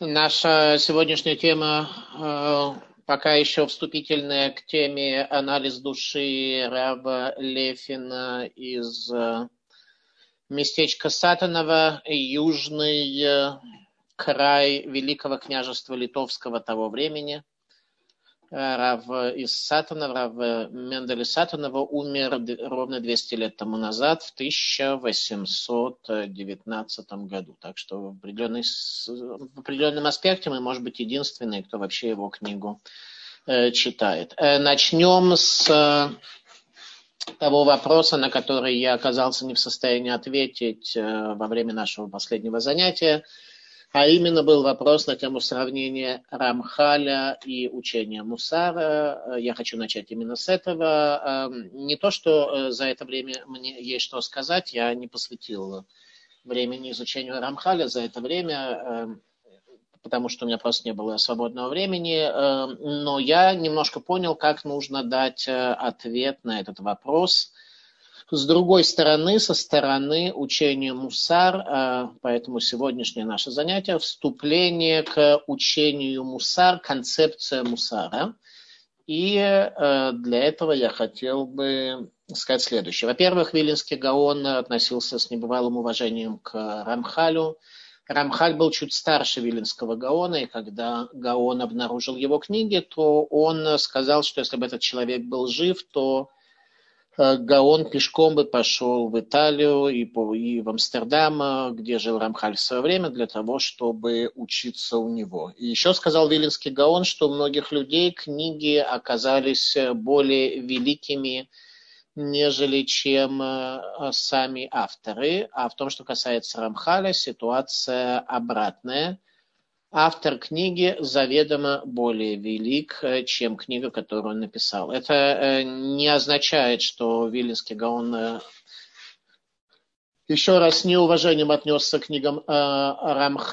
Наша сегодняшняя тема э, пока еще вступительная к теме анализ души Рава Лефина из э, местечка Сатанова, южный э, край Великого княжества Литовского того времени – Рав из Сатанова, Рав Менделя Сатанова умер ровно 200 лет тому назад, в 1819 году. Так что в, определенной, в определенном аспекте мы, может быть, единственные, кто вообще его книгу э, читает. Э, начнем с э, того вопроса, на который я оказался не в состоянии ответить во время нашего последнего занятия – а именно был вопрос на тему сравнения Рамхаля и учения Мусара. Я хочу начать именно с этого. Эм, не то, что э, за это время мне есть что сказать, я не посвятил времени изучению Рамхаля за это время, эм, потому что у меня просто не было свободного времени, эм, но я немножко понял, как нужно дать э, ответ на этот вопрос – с другой стороны, со стороны учения Мусар, а, поэтому сегодняшнее наше занятие – вступление к учению Мусар, концепция Мусара. И э, для этого я хотел бы сказать следующее. Во-первых, Вилинский Гаон относился с небывалым уважением к Рамхалю. Рамхаль был чуть старше Вилинского Гаона, и когда Гаон обнаружил его книги, то он сказал, что если бы этот человек был жив, то Гаон пешком бы пошел в Италию и, по, и в Амстердам, где жил Рамхаль в свое время, для того, чтобы учиться у него. И еще сказал Вилинский Гаон, что у многих людей книги оказались более великими, нежели чем э, сами авторы. А в том, что касается Рамхаля, ситуация обратная – автор книги заведомо более велик, э, чем книга, которую он написал. Это э, не означает, что Вилинский Гаон э, еще раз с неуважением отнесся к книгам Рамхаля,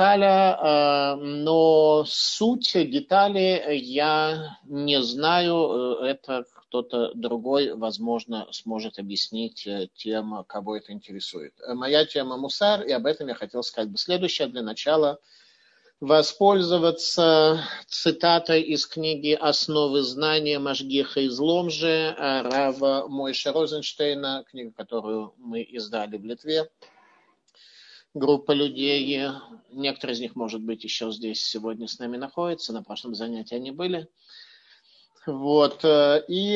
но суть, детали я не знаю. Это кто-то другой, возможно, сможет объяснить тем, кого это интересует. Моя тема Мусар, и об этом я хотел сказать бы следующее. Для начала – воспользоваться цитатой из книги «Основы знания Машгиха из Ломжи» Рава Мойша Розенштейна, книга, которую мы издали в Литве. Группа людей, некоторые из них, может быть, еще здесь сегодня с нами находятся, на прошлом занятии они были. Вот. И,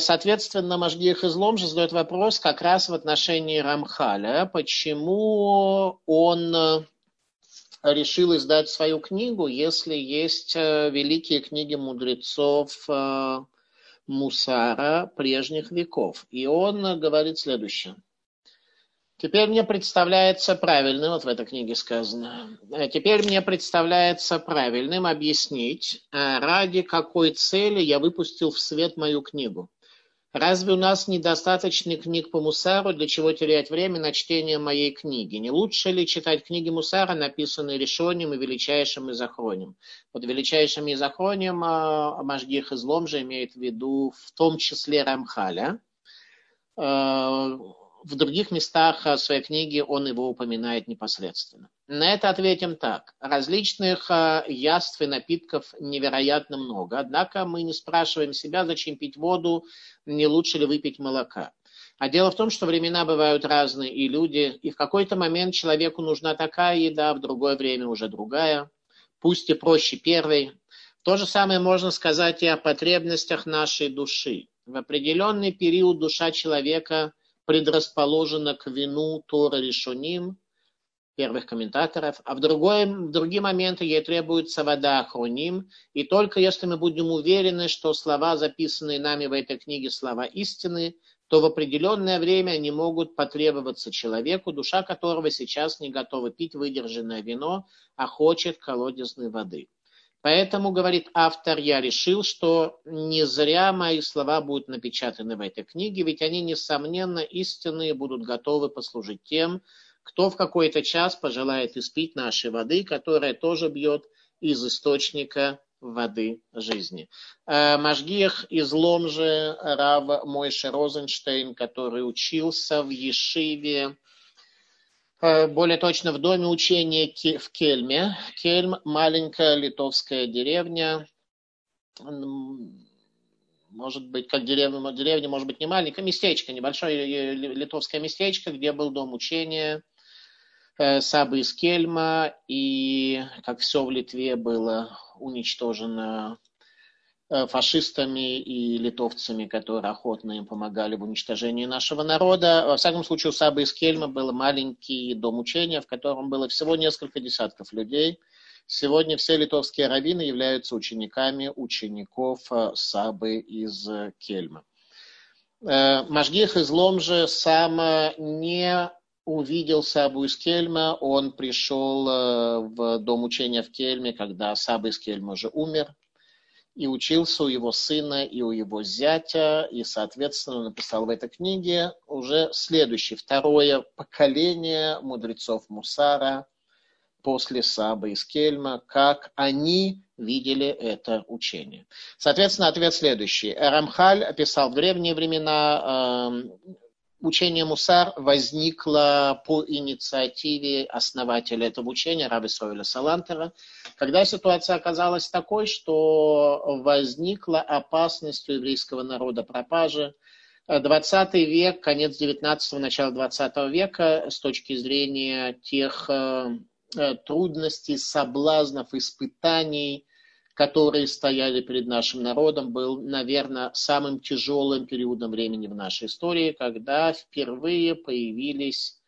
соответственно, Машгих из Ломжи задает вопрос как раз в отношении Рамхаля. Почему он решил издать свою книгу, если есть э, великие книги мудрецов э, Мусара прежних веков. И он говорит следующее. Теперь мне представляется правильным, вот в этой книге сказано, э, теперь мне представляется правильным объяснить, ради какой цели я выпустил в свет мою книгу. Разве у нас недостаточно книг по Мусару, для чего терять время на чтение моей книги? Не лучше ли читать книги Мусара, написанные решением и величайшим изохронем? Под величайшим изохронем а, Машгих излом же имеет в виду в том числе Рамхаля. В других местах своей книги он его упоминает непосредственно. На это ответим так. Различных а, яств и напитков невероятно много, однако мы не спрашиваем себя, зачем пить воду, не лучше ли выпить молока. А дело в том, что времена бывают разные, и люди, и в какой-то момент человеку нужна такая еда, в другое время уже другая, пусть и проще первой. То же самое можно сказать и о потребностях нашей души. В определенный период душа человека предрасположена к вину Тора Решуним, первых комментаторов, а в, другой, в другие моменты ей требуется вода Ахроним, и только если мы будем уверены, что слова, записанные нами в этой книге, слова истины, то в определенное время они могут потребоваться человеку, душа которого сейчас не готова пить выдержанное вино, а хочет колодезной воды. Поэтому, говорит автор, я решил, что не зря мои слова будут напечатаны в этой книге, ведь они, несомненно, истинные, будут готовы послужить тем, кто в какой-то час пожелает испить нашей воды, которая тоже бьет из источника воды жизни. Э, Машгих из Ломжи, Рав Мойше Розенштейн, который учился в Ешиве более точно в доме учения в Кельме. Кельм – маленькая литовская деревня, может быть, как деревня, деревня, может быть, не маленькая, местечко, небольшое литовское местечко, где был дом учения э, Сабы из Кельма, и, как все в Литве, было уничтожено Э, фашистами и литовцами, которые охотно им помогали в уничтожении нашего народа. Во всяком случае, у Сабы из Кельма был маленький дом учения, в котором было всего несколько десятков людей. Сегодня все литовские раввины являются учениками учеников э, Сабы из Кельма. Э, Машгих из Ломжи сам не увидел Сабу из Кельма, он пришел в дом учения в Кельме, когда Саба из Кельма уже умер, и учился у его сына и у его зятя, и, соответственно, написал в этой книге уже следующее, второе поколение мудрецов Мусара после Саба из Кельма, как они видели это учение. Соответственно, ответ следующий. Рамхаль описал в древние времена эм, Учение Мусар возникло по инициативе основателя этого учения, Раби Сойля Салантера, когда ситуация оказалась такой, что возникла опасность у еврейского народа пропажи. 20 век, конец 19-го, начало 20 века с точки зрения тех э, э, трудностей, соблазнов, испытаний, которые стояли перед нашим народом, был, наверное, самым тяжелым периодом времени в нашей истории, когда впервые появились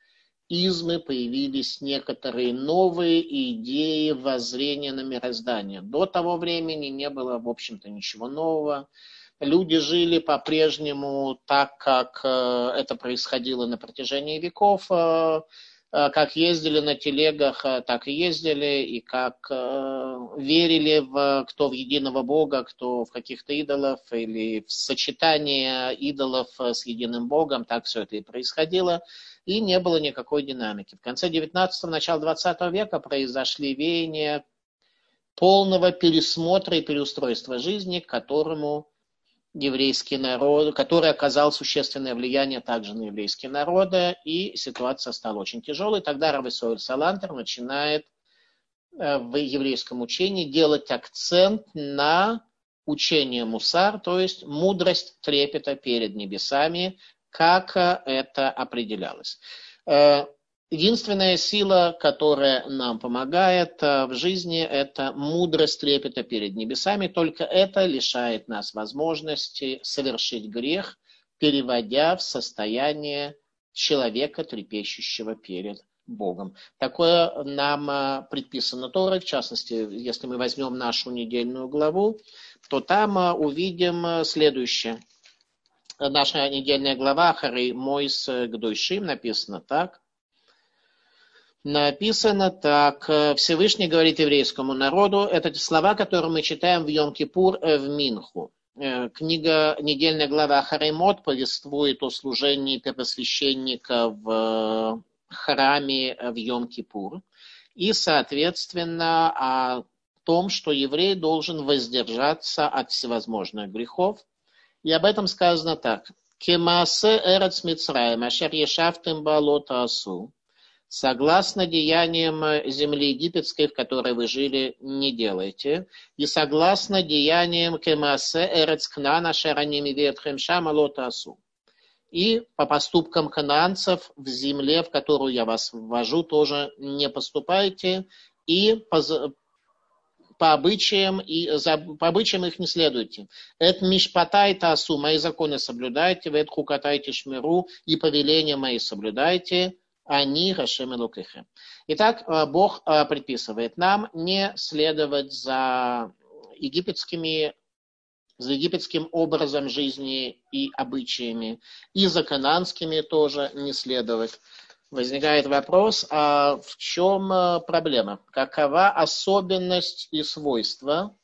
измы, появились некоторые новые идеи воззрения на мироздание. До того времени не было, в общем-то, ничего нового. Люди жили по-прежнему так, как э, это происходило на протяжении веков э, как ездили на телегах, э, так и ездили, и как э, верили в кто в единого Бога, кто в каких-то идолов, или в сочетание идолов с единым Богом, так все это и происходило, и не было никакой динамики. В конце 19-го, начало 20 века произошли веяния полного пересмотра и переустройства жизни, к которому еврейский народ, который оказал существенное влияние также на еврейские народы, и ситуация стала очень тяжелой. Тогда Рависоэль Салантер начинает э, в еврейском учении делать акцент на учение мусар, то есть мудрость трепета перед небесами, как это определялось. Единственная сила, которая нам помогает э, в жизни, это мудрость трепета перед небесами. Только это лишает нас возможности совершить грех, переводя в состояние человека, трепещущего перед Богом. Такое нам э, предписано Торой, в частности, если мы возьмем нашу недельную главу, то там э, увидим следующее. Наша недельная глава Харей Мойс Гдойшим написано так написано так. Всевышний говорит еврейскому народу. Это слова, которые мы читаем в Йом-Кипур э, в Минху. Э, книга, недельная глава Харемот повествует о служении первосвященника в храме в Йом-Кипур. И, соответственно, о том, что еврей должен воздержаться от всевозможных грехов. И об этом сказано так. Кемасе эрец Мицраем, ашер ешафтем балота асу согласно деяниям земли египетской, в которой вы жили, не делайте. И согласно деяниям Кемасе Эрецкнана Шараними Ветхем Шамалотасу. И по поступкам кананцев в земле, в которую я вас ввожу, тоже не поступайте. И по, по обычаям, и за, по обычаям их не следуйте. Эт мишпатай тасу, мои законы соблюдайте, вет хукатайте шмиру, и повеления мои соблюдайте, они Хашем Элукихем. Итак, э, Бог э, предписывает нам не следовать за египетскими за египетским образом жизни и обычаями, и за кананскими тоже не следовать. Возникает вопрос, а в чем э, проблема? Какова особенность и свойства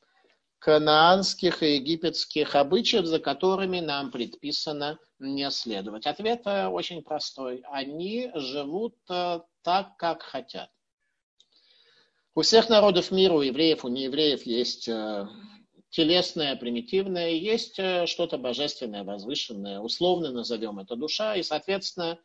канаанских и египетских обычаев, за которыми нам предписано не следовать? Ответ э, очень простой. Они живут э, так, как хотят. У всех народов мира, у евреев, у неевреев есть э, телесное, примитивное, есть что-то божественное, возвышенное, условно назовем это душа, и, соответственно,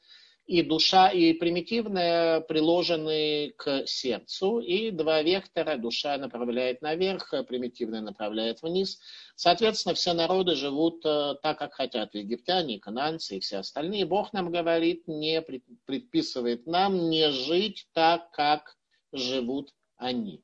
и душа, и примитивное приложены к сердцу, и два вектора, душа направляет наверх, примитивное направляет вниз. Соответственно, все народы живут э, так, как хотят, египтяне, кананцы и все остальные. Бог нам говорит, не предписывает нам не жить так, как живут они.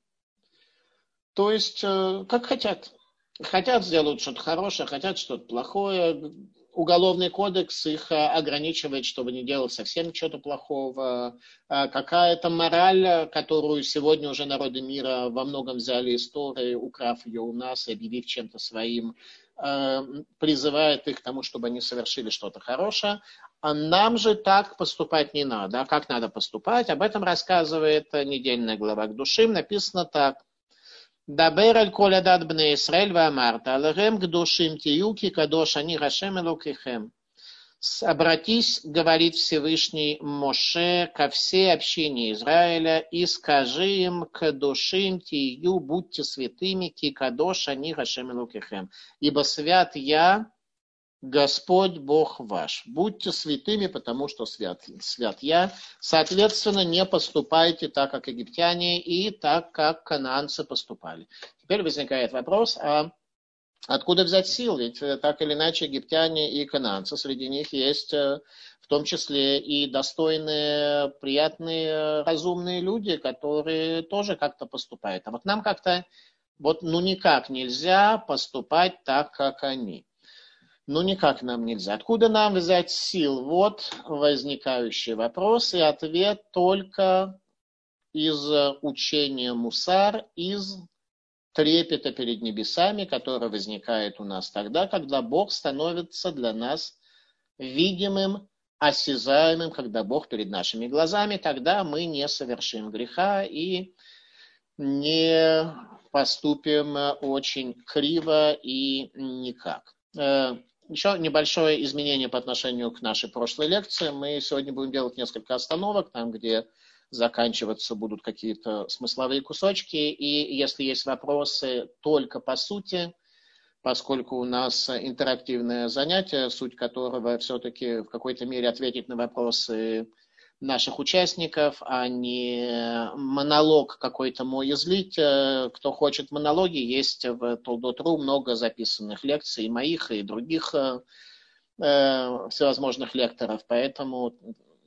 То есть, э, как хотят. Хотят сделать что-то хорошее, хотят что-то плохое уголовный кодекс их э, ограничивает, чтобы не делать совсем чего-то плохого. Э, какая-то мораль, которую сегодня уже народы мира во многом взяли истории, украв ее у нас и объявив чем-то своим, э, призывает их к тому, чтобы они совершили что-то хорошее. А нам же так поступать не надо. А как надо поступать? Об этом рассказывает недельная глава к душим. Написано так. דבר על כל הדת בני ישראל ואמרת, עליהם קדושים תהיו כי קדוש אני השם אלוקיכם. Обратись, говорит Всевышний Моше, ко всей общине Израиля и скажи им, к душим тию, будьте святыми, ки кадош они Гашем Лукихем. Ибо свят я, Господь Бог ваш. Будьте святыми, потому что свят, свят я. Соответственно, не поступайте так, как египтяне, и так, как кананцы поступали. Теперь возникает вопрос, а откуда взять сил? Ведь э, так или иначе египтяне и кананцы, среди них есть э, в том числе и достойные, приятные, разумные люди, которые тоже как-то поступают. А вот нам как-то вот ну никак нельзя поступать так, как они. Ну, никак нам нельзя. Откуда нам взять сил? Вот возникающий вопрос, и ответ только из учения Мусар, из трепета перед небесами, который возникает у нас тогда, когда Бог становится для нас видимым, осязаемым, когда Бог перед нашими глазами, тогда мы не совершим греха и не поступим очень криво и никак. Еще небольшое изменение по отношению к нашей прошлой лекции. Мы сегодня будем делать несколько остановок, там, где заканчиваться будут какие-то смысловые кусочки. И если есть вопросы только по сути, поскольку у нас интерактивное занятие, суть которого все-таки в какой-то мере ответить на вопросы наших участников, а не монолог какой-то мой излить. Э, кто хочет монологи, есть в Толдот.ру много записанных лекций, моих, и других э, э, всевозможных лекторов, поэтому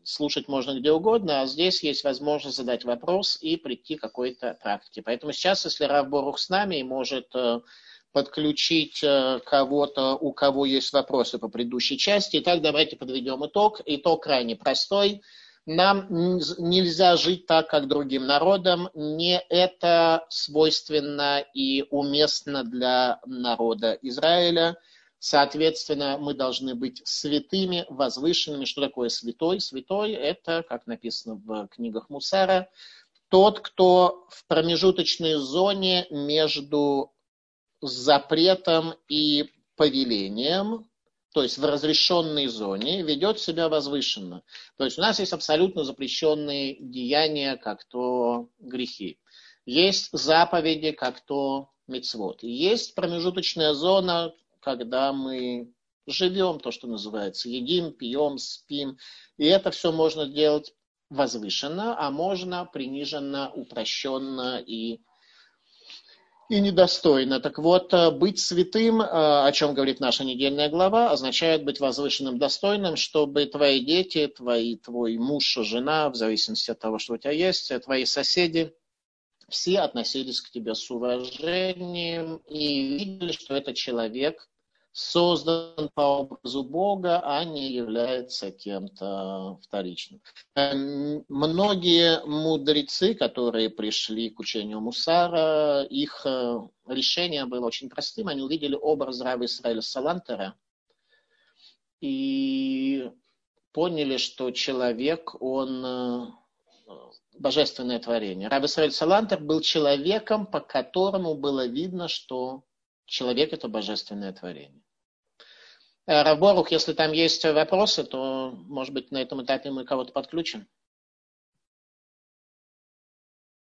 слушать можно где угодно, а здесь есть возможность задать вопрос и прийти к какой-то практике. Поэтому сейчас, если Рав Борух с нами и может подключить кого-то, у кого есть вопросы по предыдущей части. Итак, давайте подведем итог. Итог крайне простой. Нам нельзя жить так, как другим народам. Не это свойственно и уместно для народа Израиля. Соответственно, мы должны быть святыми, возвышенными. Что такое святой? Святой – это, как написано в книгах Мусара, тот, кто в промежуточной зоне между запретом и повелением, то есть в разрешенной зоне, ведет себя возвышенно. То есть у нас есть абсолютно запрещенные деяния, как то грехи. Есть заповеди, как то мецвод. есть промежуточная зона, когда мы живем, то, что называется, едим, пьем, спим. И это все можно делать возвышенно, а можно приниженно, упрощенно и и недостойно. Так вот, э, быть святым, э, о чем говорит наша недельная глава, означает быть возвышенным, достойным, чтобы твои дети, твои, твой муж, жена, в зависимости от того, что у тебя есть, э, твои соседи, все относились к тебе с уважением и видели, что это человек, создан по образу Бога, а не является кем-то вторичным. Эм, многие мудрецы, которые пришли к учению Мусара, их э, решение было очень простым. Они увидели образ Раба Исраиля Салантера и поняли, что человек, он э, божественное творение. Раб Исраиль Салантер был человеком, по которому было видно, что человек – это божественное творение. Э, Равборух, если там есть вопросы, то, может быть, на этом этапе мы кого-то подключим.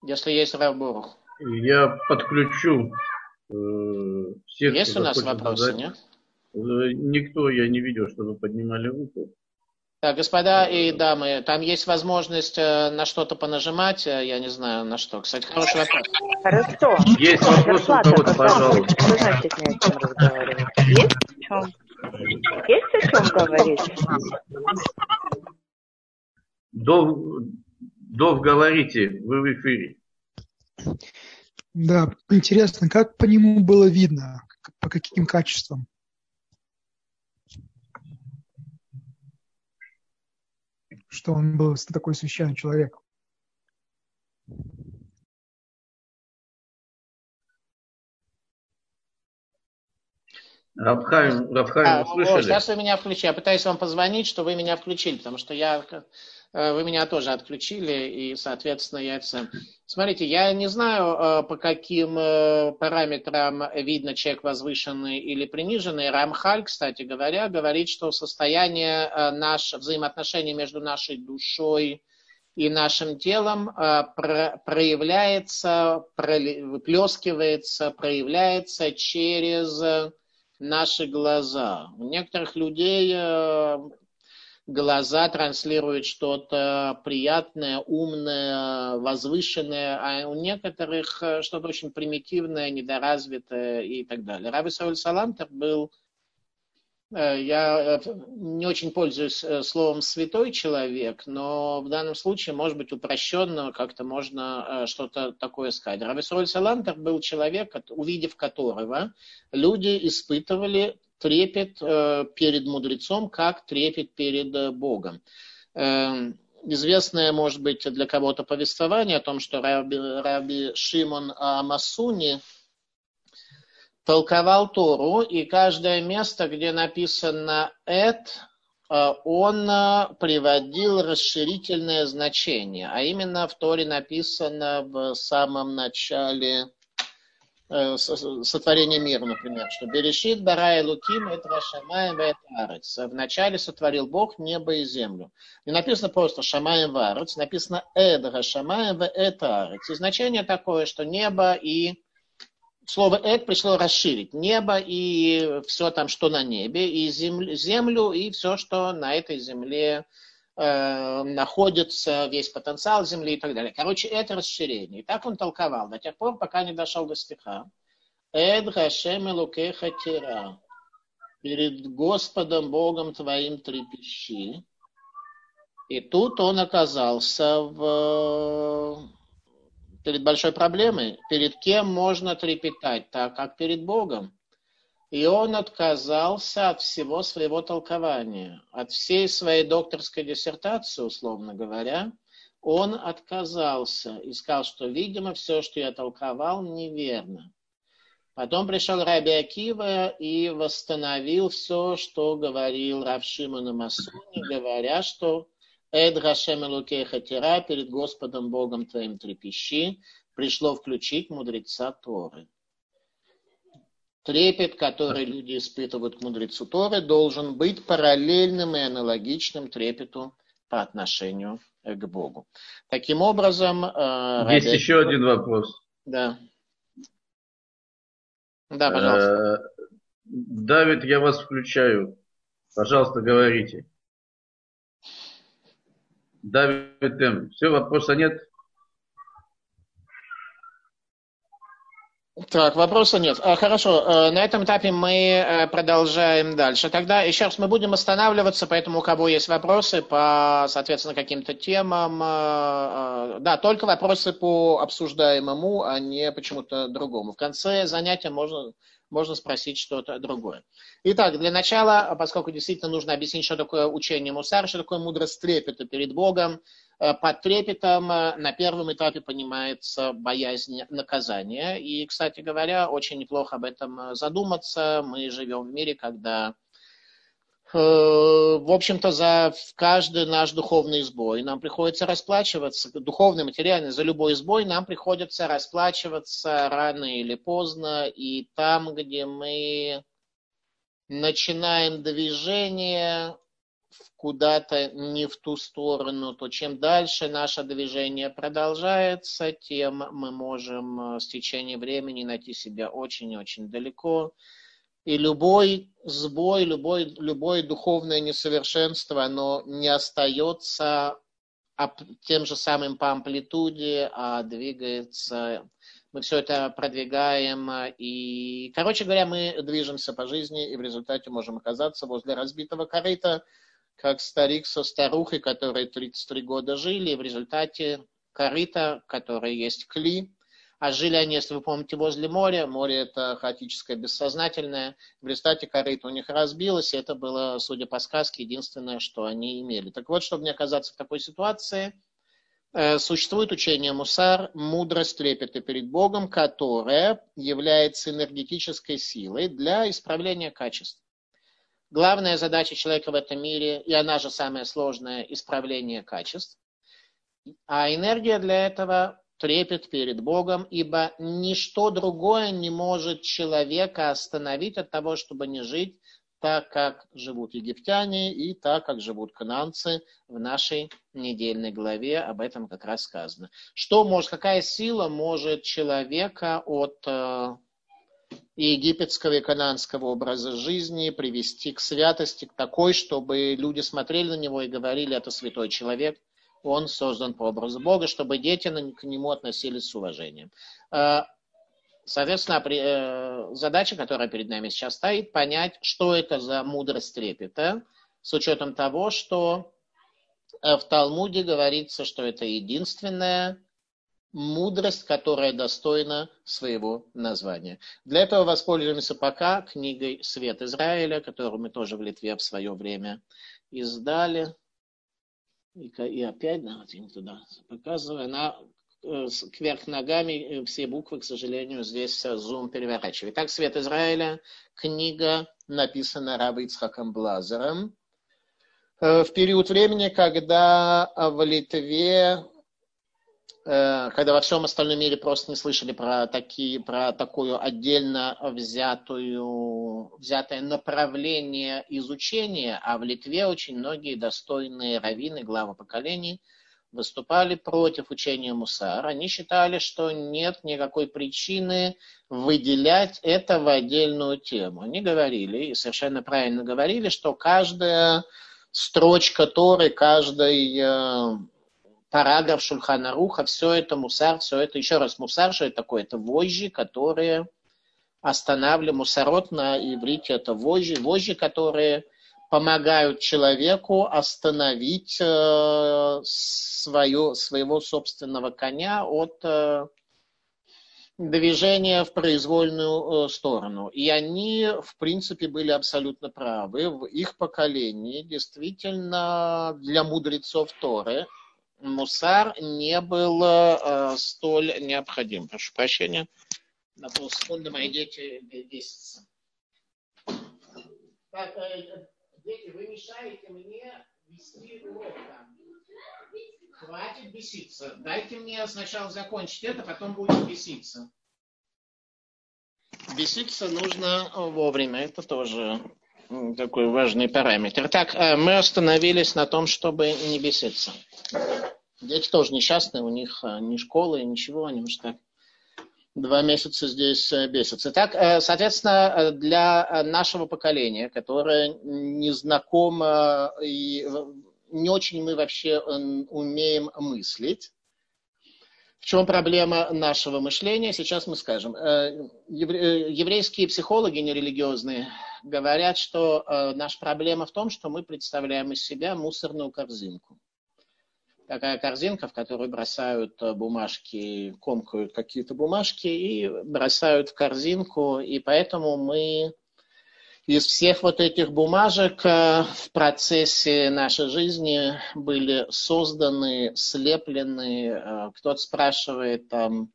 Если есть Равборух. Я подключу э, всех. Есть у нас вопросы, задать. нет? Э, никто, я не видел, чтобы поднимали руку. Так, господа и дамы, там есть возможность э, на что-то понажимать, э, я не знаю на что. Кстати, хороший вопрос. Хорошо. Есть вопрос у кого-то, пожалуйста. Вы знаете, не о чем разговаривать. Есть о чем? Есть о чем говорить? Дов, Дов, говорите, вы в эфире. Да, интересно, как по нему было видно, по каким качествам? что он был такой священный человек. Рафхайм, Рафхайм, а, вы слышали? сейчас вы меня включили. Я пытаюсь вам позвонить, что вы меня включили, потому что я, э, вы меня тоже отключили, и, соответственно, я это... Смотрите, я не знаю, э, по каким э, параметрам видно человек возвышенный или приниженный. Рамхаль, кстати говоря, говорит, что состояние наш, взаимоотношений между нашей душой и нашим телом проявляется, выплескивается, проявляется через наши глаза. У некоторых людей э, глаза транслируют что-то приятное, умное, возвышенное, а у некоторых э, что-то очень примитивное, недоразвитое и так далее. Раби Сауль Салантер был я э, не очень пользуюсь э, словом «святой человек», но в данном случае, может быть, упрощенно как-то можно что-то такое сказать. Рависроль Салантер был человек, увидев которого люди испытывали трепет перед мудрецом, как трепет перед Богом. Известное, может быть, для кого-то повествование о том, что Раби, Раби Шимон Амасуни – толковал Тору, и каждое место, где написано «эт», э, он э, приводил расширительное значение, а именно в Торе написано в самом начале э, сотворения мира, например, что «Берешит барай луким это шамаем арец». Вначале сотворил Бог небо и землю. Не написано просто шамаем варец, написано «эдра шамаем это арец». И значение такое, что небо и слово «эт» пришло расширить небо и все там, что на небе, и землю, землю и все, что на этой земле э, находится, весь потенциал земли и так далее. Короче, это расширение. И так он толковал до тех пор, пока не дошел до стиха. «Эд Элукеха Тира» перед Господом Богом твоим трепещи. И тут он оказался в перед большой проблемой, перед кем можно трепетать, так как перед Богом. И он отказался от всего своего толкования, от всей своей докторской диссертации, условно говоря, он отказался и сказал, что, видимо, все, что я толковал, неверно. Потом пришел Раби Акива и восстановил все, что говорил Равшиман Масуни, говоря, что Эд Гашем Элукеха Тира, перед Господом Богом твоим трепещи, пришло включить мудреца Торы. Трепет, который люди испытывают к мудрецу Торы, должен быть параллельным и аналогичным трепету по отношению к Богу. Таким образом... Э, Есть Раби... еще один вопрос. Да. Да, пожалуйста. Э, Давид, я вас включаю. Пожалуйста, говорите. Давид М. Все, вопроса нет? Так, вопроса нет. А, хорошо, э, на этом этапе мы э, продолжаем дальше. Тогда еще раз мы будем останавливаться, поэтому у кого есть вопросы по, соответственно, каким-то темам, э, да, только вопросы по обсуждаемому, а не почему-то другому. В конце занятия можно можно спросить что-то другое. Итак, для начала, поскольку действительно нужно объяснить, что такое учение Мусар, что такое мудрость трепета перед Богом, э, под трепетом э, на первом этапе понимается боязнь наказания. И, кстати говоря, очень неплохо об этом э, задуматься. Мы живем в мире, когда в общем-то, за каждый наш духовный сбой нам приходится расплачиваться, духовный, материальный, за любой сбой нам приходится расплачиваться рано или поздно, и там, где мы начинаем движение куда-то не в ту сторону, то чем дальше наше движение продолжается, тем мы можем э, с течением времени найти себя очень-очень далеко И любой сбой, любой, любое духовное несовершенство, оно не остается тем же самым по амплитуде, а двигается. Мы все это продвигаем. И, короче говоря, мы движемся по жизни и в результате можем оказаться возле разбитого корыта, как старик со старухой, которые 33 года жили, и в результате корыта, которое есть кли, а жили они, если вы помните, возле моря. Море это хаотическое, бессознательное. В результате корыто у них разбилось, и это было, судя по сказке, единственное, что они имели. Так вот, чтобы не оказаться в такой ситуации, э, существует учение Мусар, мудрость трепета перед Богом, которая является энергетической силой для исправления качеств. Главная задача человека в этом мире, и она же самая сложная, исправление качеств. А энергия для этого трепет перед Богом, ибо ничто другое не может человека остановить от того, чтобы не жить так, как живут египтяне и так, как живут кананцы в нашей недельной главе, об этом как раз сказано. Что может, какая сила может человека от э, египетского и кананского образа жизни привести к святости, к такой, чтобы люди смотрели на него и говорили, это святой человек, он создан по образу Бога, чтобы дети к нему относились с уважением. Э, соответственно, э, задача, которая перед нами сейчас стоит, понять, что это за мудрость трепета, с учетом того, что э, в Талмуде говорится, что это единственная мудрость, которая достойна своего названия. Для этого воспользуемся пока книгой «Свет Израиля», которую мы тоже в Литве в свое время издали. И, и опять, вот туда показываю, она э, кверх ногами э, все буквы, к сожалению, здесь зум переворачивает. Так, Свет Израиля, книга написана Раби Ицхаком Блазером. Э, в период времени, когда в Литве когда во всем остальном мире просто не слышали про, такие, про такую отдельно взятую, взятое направление изучения, а в Литве очень многие достойные раввины, главы поколений, выступали против учения Мусар. Они считали, что нет никакой причины выделять это в отдельную тему. Они говорили, и совершенно правильно говорили, что каждая строчка Торы, каждый э, параграф Шульхана Руха, все это мусар, все это, еще раз, мусар, что это такое? Это вожжи, которые останавливают, мусорот на иврите это вожжи, вожжи, которые помогают человеку остановить э, свое, своего собственного коня от э, движения в произвольную э, сторону. И они, в принципе, были абсолютно правы. В их поколении действительно для мудрецов Торы мусар не был э, столь необходим. Прошу прощения, на полсекунды мои дети бесятся. Так, э, дети, вы мешаете мне вести урок там. Хватит беситься. Дайте мне сначала закончить это, потом будем беситься. Беситься нужно вовремя. Это тоже такой важный параметр. Так, э, мы остановились на том, чтобы не беситься. Дети тоже несчастные, у них э, ни школы, ничего, они уж так два месяца здесь э, бесятся. Так, соответственно, для нашего поколения, которое не знакомо и не очень мы вообще умеем мыслить, в чем проблема нашего мышления? Сейчас мы скажем. Э, э, еврейские психологи нерелигиозные говорят, что э, наша проблема в том, что мы представляем из себя мусорную корзинку. Такая корзинка, в которую бросают бумажки, комкают какие-то бумажки и бросают в корзинку, и поэтому мы из всех вот этих бумажек э, в процессе нашей жизни были созданы, слеплены. Э, кто-то спрашивает там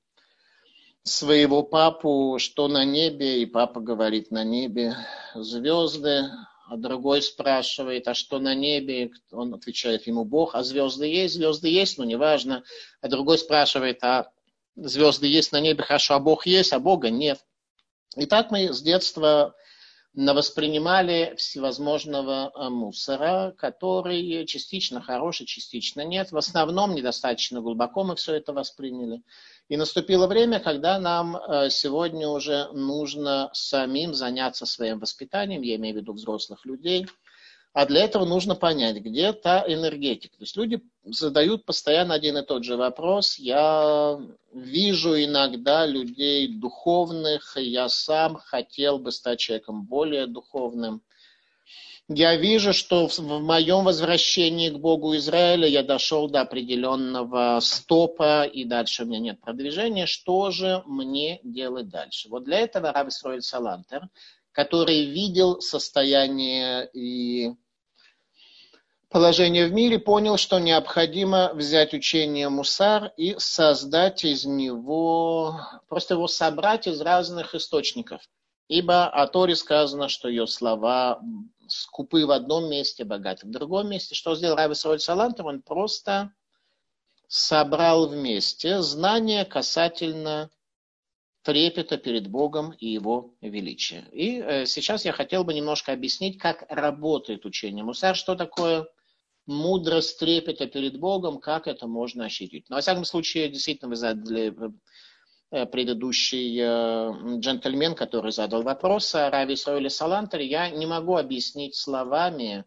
своего папу, что на небе, и папа говорит, на небе звезды, а другой спрашивает, а что на небе? Он отвечает ему Бог, а звезды есть? Звезды есть, но неважно. А другой спрашивает, а звезды есть на небе, хорошо, а Бог есть, а Бога нет. И так мы с детства воспринимали всевозможного э, мусора, который частично хороший, частично нет. В основном недостаточно глубоко мы все это восприняли. И наступило время, когда нам э, сегодня уже нужно самим заняться своим воспитанием, я имею в виду взрослых людей, а для этого нужно понять, где та энергетика. То есть люди задают постоянно один и тот же вопрос. Я вижу иногда людей духовных, я сам хотел бы стать человеком более духовным я вижу, что в моем возвращении к Богу Израиля я дошел до определенного стопа, и дальше у меня нет продвижения. Что же мне делать дальше? Вот для этого Рав Исроэль Салантер, который видел состояние и положение в мире, понял, что необходимо взять учение Мусар и создать из него, просто его собрать из разных источников. Ибо о Торе сказано, что ее слова скупы в одном месте, богаты в другом месте. Что сделал Раби Сроль Салантер? Он просто собрал вместе знания касательно трепета перед Богом и Его величия. И э, сейчас я хотел бы немножко объяснить, как работает учение Мусар, что такое мудрость трепета перед Богом, как это можно ощутить. Но, во всяком случае, действительно, вы задали предыдущий э, джентльмен, который задал вопрос о Рави Исраиле Салантере, я не могу объяснить словами,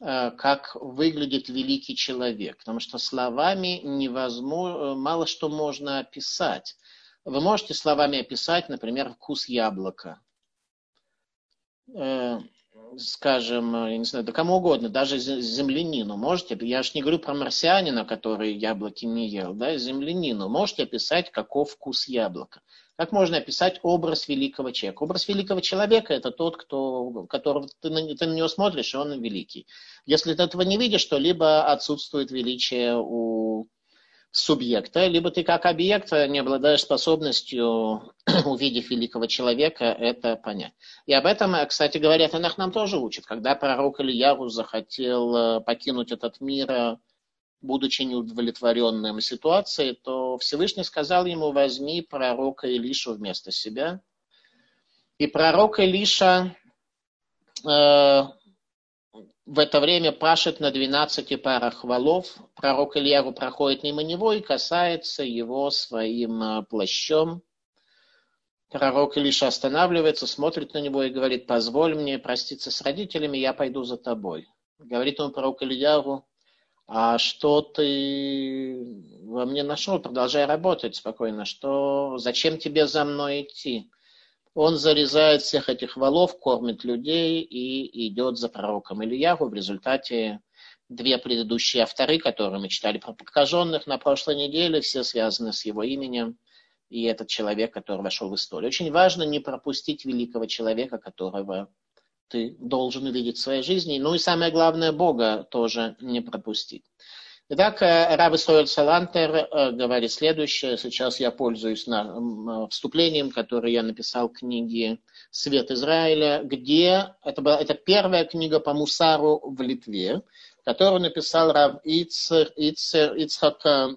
э, как выглядит великий человек, потому что словами невозможно, мало что можно описать. Вы можете словами описать, например, вкус яблока скажем, я не знаю, да кому угодно, даже землянину можете, я же не говорю про марсианина, который яблоки не ел, да, землянину, можете описать, каков вкус яблока. Как можно описать образ великого человека? Образ великого человека – это тот, кто, которого ты на, ты на него смотришь, и он великий. Если ты этого не видишь, то либо отсутствует величие у субъекта, либо ты как объект не обладаешь способностью, увидев великого человека, это понять. И об этом, кстати говоря, Танах нам тоже учит. Когда пророк Ильяру захотел э, покинуть этот мир, э, будучи неудовлетворенным ситуацией, то Всевышний сказал ему, возьми пророка Илишу вместо себя. И пророк Илиша э, в это время пашет на 12 парах валов. Пророк Ильяру проходит мимо него и касается его своим э, плащом. Пророк Илиша останавливается, смотрит на него и говорит, позволь мне проститься с родителями, я пойду за тобой. Говорит ему пророк Ильяру, а что ты во мне нашел? Продолжай работать спокойно. Что, зачем тебе за мной идти? Он зарезает всех этих валов, кормит людей и идет за пророком Ильяху. В результате две предыдущие авторы, которые мы читали про прокаженных на прошлой неделе, все связаны с его именем. И этот человек, который вошел в историю. Очень важно не пропустить великого человека, которого ты должен увидеть в своей жизни. Ну и самое главное, Бога тоже не пропустить. Итак, э, Раб Исроэль Салантер э, говорит следующее. Сейчас я пользуюсь вступлением, которое я написал в книге «Свет Израиля», где это, была, это первая книга по Мусару в Литве, которую написал Рав Ицер, Ицер, Ицхак э,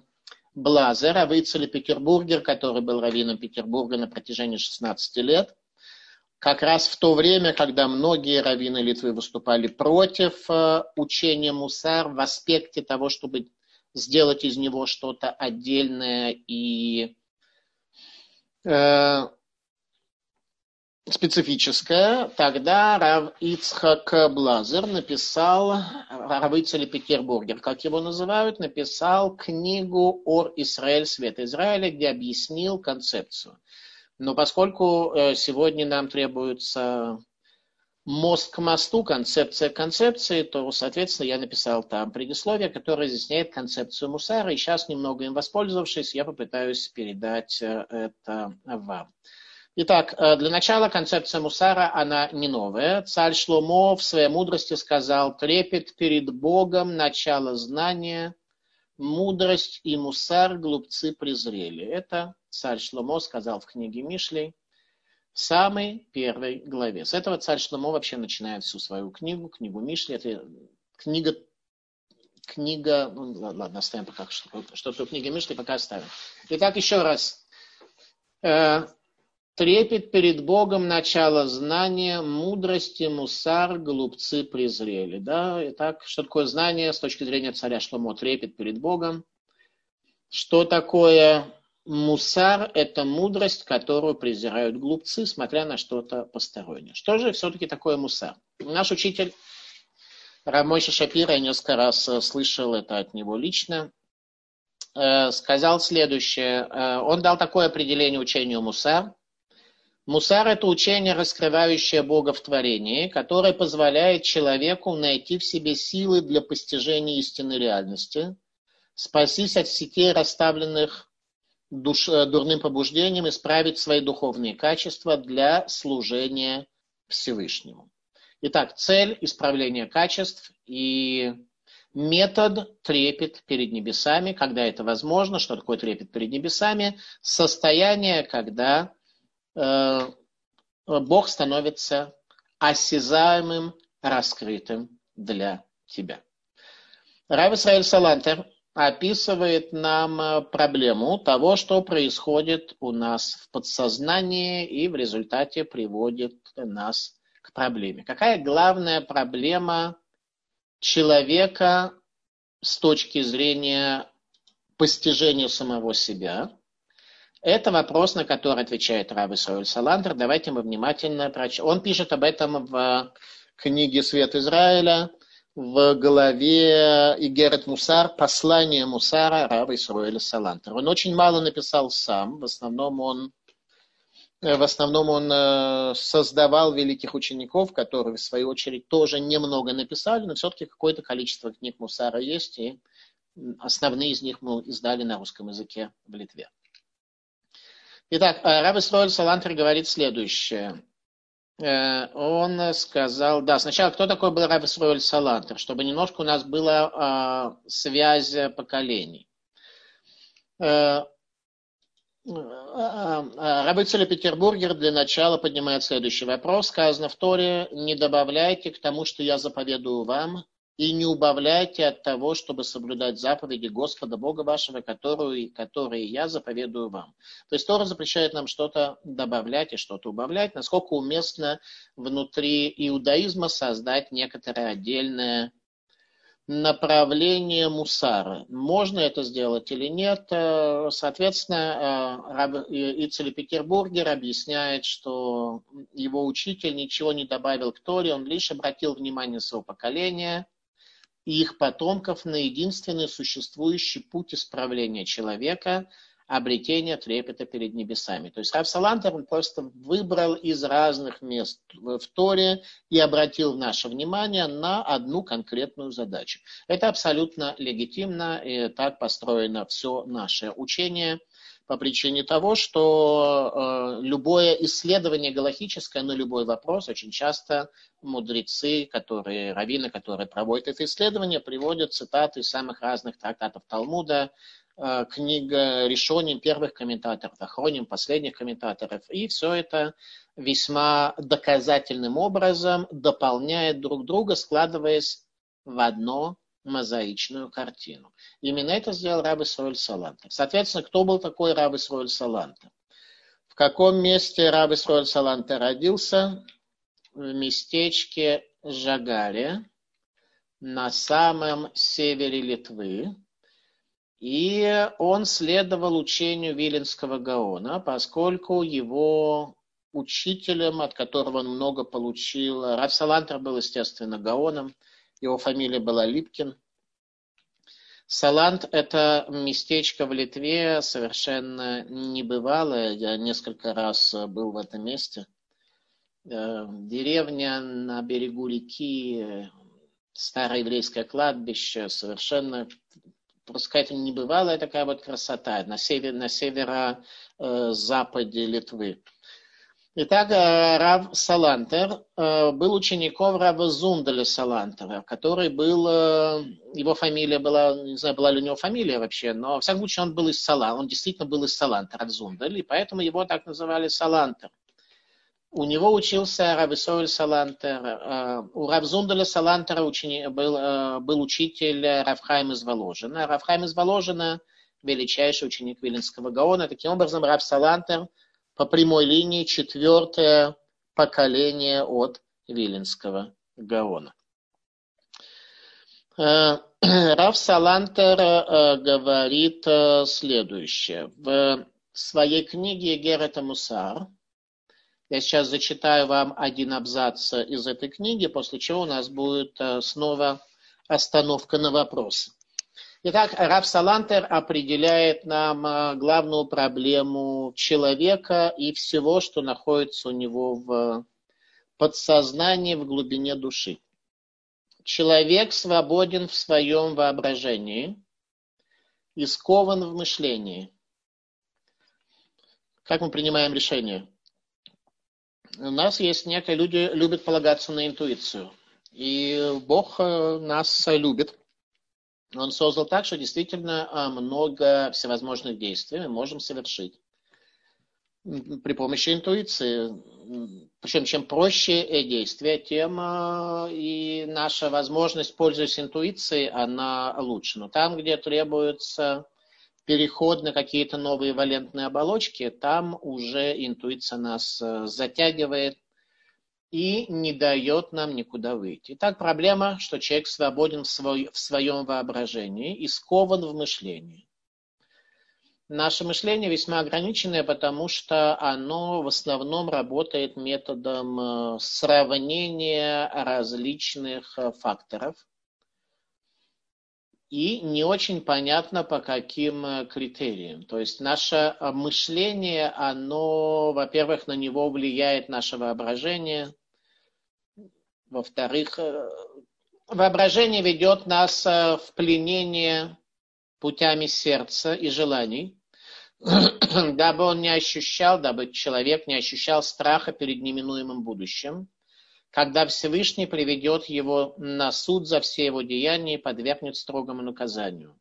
Блазер, Рав Ицель Петербургер, который был раввином Петербурга на протяжении 16 лет – как раз в то время, когда многие раввины Литвы выступали против э, учения Мусар в аспекте того, чтобы сделать из него что-то отдельное и э, специфическое, тогда Рав Ицхак Блазер написал, Рав Ицель Петербургер, как его называют, написал книгу «Ор Израиль, свет Израиля», где объяснил концепцию – но поскольку э, сегодня нам требуется мост к мосту, концепция концепции, то, соответственно, я написал там предисловие, которое разъясняет концепцию Мусара, и сейчас, немного им воспользовавшись, я попытаюсь передать э, это вам. Итак, э, для начала концепция Мусара, она не новая. Царь Шломо в своей мудрости сказал, трепет перед Богом, начало знания, мудрость и мусар глупцы презрели. Это царь Шломо сказал в книге Мишлей в самой первой главе. С этого царь Шломо вообще начинает всю свою книгу, книгу Мишли. Это книга, книга, ну ладно, оставим пока что, что-то в книге Мишли, пока оставим. Итак, еще раз. Трепет перед Богом, начало знания, мудрости, мусар, глупцы презрели. Да? Итак, что такое знание с точки зрения царя Шломо? Трепет перед Богом. Что такое мусар – это мудрость, которую презирают глупцы, смотря на что-то постороннее. Что же все-таки такое мусар? Наш учитель Рамойша Шапира, я несколько раз э, слышал это от него лично, э, сказал следующее. Э, он дал такое определение учению мусар. Мусар – это учение, раскрывающее Бога в творении, которое позволяет человеку найти в себе силы для постижения истинной реальности, спастись от сетей, расставленных душ, дурным побуждением, исправить свои духовные качества для служения Всевышнему. Итак, цель исправления качеств и метод трепет перед небесами, когда это возможно. Что такое трепет перед небесами? Состояние, когда э, Бог становится осязаемым, раскрытым для тебя. Рав Исраиль Салантер описывает нам э, проблему того, что происходит у нас в подсознании и в результате приводит нас к проблеме. Какая главная проблема человека с точки зрения постижения самого себя? Это вопрос, на который отвечает Рав Исраиль Саландер. Давайте мы внимательно прочитаем. Он пишет об этом в книге «Свет Израиля», в главе Игерет Мусар, послание Мусара Рава Исраиля Салантер. Он очень мало написал сам, в основном он в основном он э, создавал великих учеников, которые, в свою очередь, тоже немного написали, но все-таки какое-то количество книг Мусара есть, и основные из них мы издали на русском языке в Литве. Итак, э, Раб Исроэль Салантер говорит следующее. Он сказал, да, сначала, кто такой был Раб Исроэль Салантер, чтобы немножко у нас была связь поколений. Рабыцель Петербургер для начала поднимает следующий вопрос. Сказано в Торе, не добавляйте к тому, что я заповедую вам, и не убавляйте от того, чтобы соблюдать заповеди Господа Бога вашего, которую, которые я заповедую вам. То есть Тора запрещает нам что-то добавлять и что-то убавлять, насколько уместно внутри иудаизма создать некоторое отдельное направление мусара. Можно это сделать или нет? Э, соответственно, э, Ицели Петербургер объясняет, что его учитель ничего не добавил к Торе, он лишь обратил внимание своего поколения и их потомков на единственный существующий путь исправления человека – обретения трепета перед небесами. То есть Рав Салантер он просто выбрал из разных мест в Торе и обратил наше внимание на одну конкретную задачу. Это абсолютно легитимно, и так построено все наше учение по причине того, что э, любое исследование галахическое на любой вопрос, очень часто мудрецы, которые, раввины, которые проводят это исследование, приводят цитаты из самых разных трактатов Талмуда, Э, книга решений первых комментаторов, охроним последних комментаторов. И все это весьма доказательным образом дополняет друг друга, складываясь в одно мозаичную картину. Именно это сделал Раб Исроэль Саланта. Соответственно, кто был такой Раб Исроэль Саланта? В каком месте Раб Исроэль Саланта родился? В местечке Жагаре на самом севере Литвы, и он следовал учению Виленского Гаона, поскольку его учителем, от которого он много получил, Раф Салантер был, естественно, Гаоном, его фамилия была Липкин. Салант – это местечко в Литве совершенно небывалое. Я несколько раз был в этом месте. Э, деревня на берегу реки, старое еврейское кладбище, совершенно просто какая-то небывалая такая вот красота на, север, на северо-западе Литвы. Итак, э, Рав Салантер э, был учеником Рава Зундаля Салантера, который был, э, его фамилия была, не знаю, была ли у него фамилия вообще, но, во всяком случае, он был из Салантера, он действительно был из Салантера, Зундаль, и поэтому его так называли Салантер. У него учился Рависоэль Салантер. Э, у Равзундаля Салантера учени, был, был учитель Равхайм из Воложина. Равхайм из Воложина – величайший ученик Виленского Гаона. Таким образом, Рав Салантер по прямой линии четвертое поколение от Виленского Гаона. Э, Рав Салантер говорит следующее. В своей книге Герета Мусар. Я сейчас зачитаю вам один абзац из этой книги, после чего у нас будет э, снова остановка на вопросы. Итак, Раф Салантер определяет нам э, главную проблему человека и всего, что находится у него в подсознании, в глубине души. Человек свободен в своем воображении и скован в мышлении. Как мы принимаем решения? У нас есть некие люди, любят полагаться на интуицию. И Бог э, нас любит. Он создал так, что действительно э, много всевозможных действий мы можем совершить при помощи интуиции. Причем чем проще действие, тем э, и наша возможность, пользуясь интуицией, она лучше. Но там, где требуется переход на какие-то новые валентные оболочки, там уже интуиция нас э, затягивает и не дает нам никуда выйти. Итак, проблема, что человек свободен в, свой, в своем воображении и скован в мышлении. Наше мышление весьма ограниченное, потому что оно в основном работает методом э, сравнения различных э, факторов – и не очень понятно, по каким э, критериям. То есть наше мышление, оно, во-первых, на него влияет наше воображение, во-вторых, э, воображение ведет нас в пленение путями сердца и желаний, дабы он не ощущал, дабы человек не ощущал страха перед неминуемым будущим, когда Всевышний приведет его на суд за все его деяния и подвергнет строгому наказанию.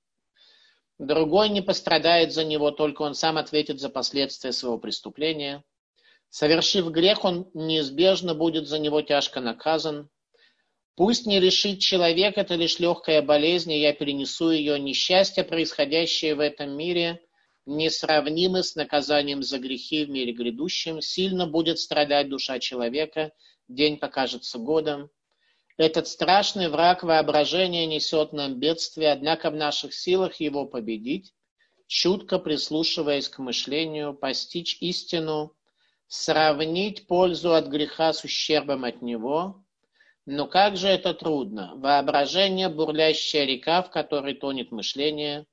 Другой не пострадает за него, только он сам ответит за последствия своего преступления. Совершив грех, он неизбежно будет за него тяжко наказан. Пусть не решит человек, это лишь легкая болезнь, и я перенесу ее. Несчастье, происходящее в этом мире, несравнимы с наказанием за грехи в мире грядущем. Сильно будет страдать душа человека – день покажется годом. Этот страшный враг воображения несет нам бедствие, однако в наших силах его победить, чутко прислушиваясь к мышлению, постичь истину, сравнить пользу от греха с ущербом от него. Но как же это трудно? Воображение – бурлящая река, в которой тонет мышление.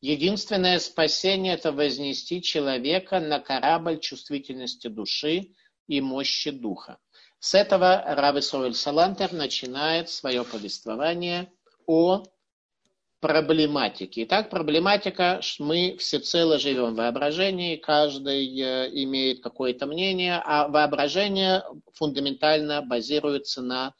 Единственное спасение – это вознести человека на корабль чувствительности души и мощи духа. С этого Рав Исроэль Салантер начинает свое повествование о проблематике. Итак, проблематика, мы всецело живем в воображении, каждый э, имеет какое-то мнение, а воображение фундаментально базируется на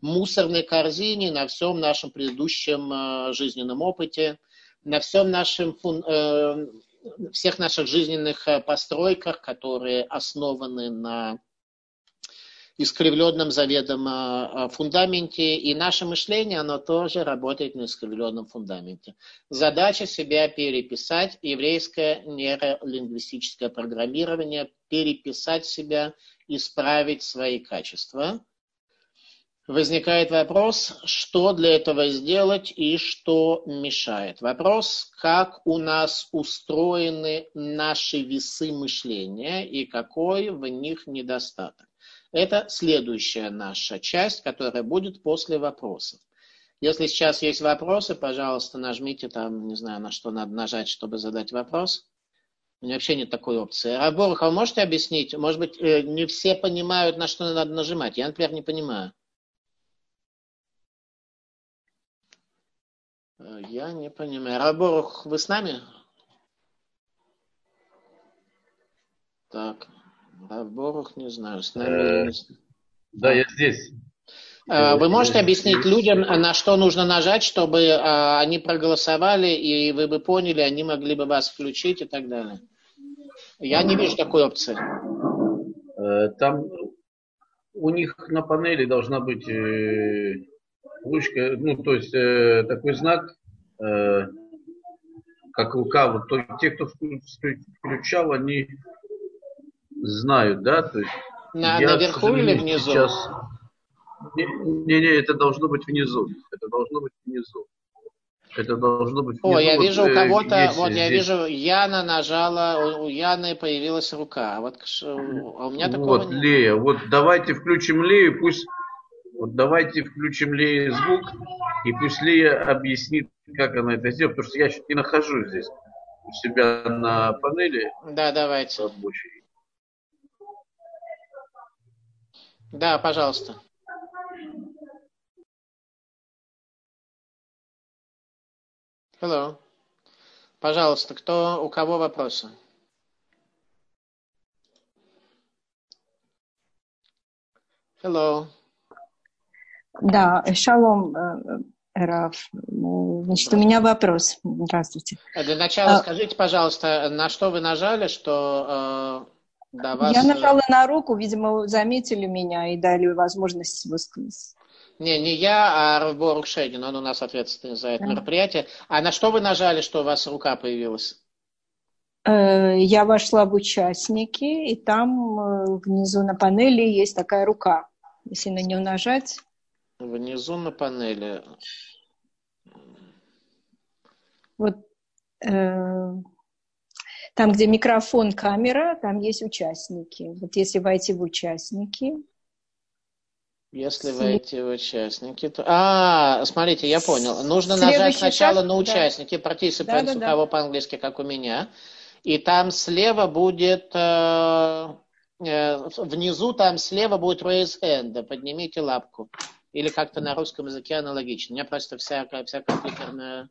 мусорной корзине, на всем нашем предыдущем э, жизненном опыте, на всем нашем, э, всех наших жизненных постройках, которые основаны на искривленном заведомо фундаменте, и наше мышление, оно тоже работает на искривленном фундаменте. Задача себя переписать, еврейское нейролингвистическое программирование, переписать себя, исправить свои качества. Возникает вопрос, что для этого сделать и что мешает. Вопрос, как у нас устроены наши весы мышления и какой в них недостаток. Это следующая наша часть, которая будет после вопросов. Если сейчас есть вопросы, пожалуйста, нажмите там, не знаю, на что надо нажать, чтобы задать вопрос. У меня вообще нет такой опции. Раборха, вы можете объяснить? Может быть, э, не все понимают, на что надо нажимать. Я, например, не понимаю. Э, я не понимаю. Раборух, вы с нами? Так. Борух не знаю, с нами... Э, да, я здесь. Э, вы можете объяснить людям, на что нужно нажать, чтобы э, они проголосовали, и вы бы поняли, они могли бы вас включить и так далее? Я не вижу такой опции. Там у них на панели должна быть ручка, ну, то есть такой знак, как рука. Вот те, кто включал, они знают, да, то есть На, я, наверху или внизу? Сейчас... Не, не, не, это должно быть внизу. Это должно быть внизу. Это должно быть... О, я вот, вижу у э, кого-то, есть вот я здесь. вижу, Яна нажала, у, Яны появилась рука, а вот а у меня такого Вот, нет. Лея, вот давайте включим Лею, пусть... Вот давайте включим Лее звук, и пусть Лея объяснит, как она это сделает, потому что я чуть не нахожусь здесь у себя на панели Да, давайте. рабочей. Да, пожалуйста. Hello. Пожалуйста, кто, у кого вопросы? Hello. Да, шалом, э, Раф. Ну, Значит, у меня вопрос. Здравствуйте. Э, Для начала А- скажите, пожалуйста, на что вы нажали, что до вас... Я э, нажала на руку, видимо, заметили меня и дали возможность высказаться. Не, не я, а Равбор Шейдин, он у нас ответственный за это Да. мероприятие. А на что вы нажали, что у вас рука появилась? Э, Я вошла в участники, и там э, внизу на панели есть такая рука. Если на нее нажать, Внизу на панели. вот э, там, где микрофон, камера, там есть участники. Вот если войти в участники, Если Сле- войти в участники, то... А, смотрите, я понял. Нужно Следующий нажать сначала шаг, на да. участники, participants, у Да-да-да. кого по-английски, как у меня. И там слева будет... э, э, внизу там слева будет raise hand, поднимите лапку. Или как-то на русском языке аналогично. У меня просто всякая, вся компьютерная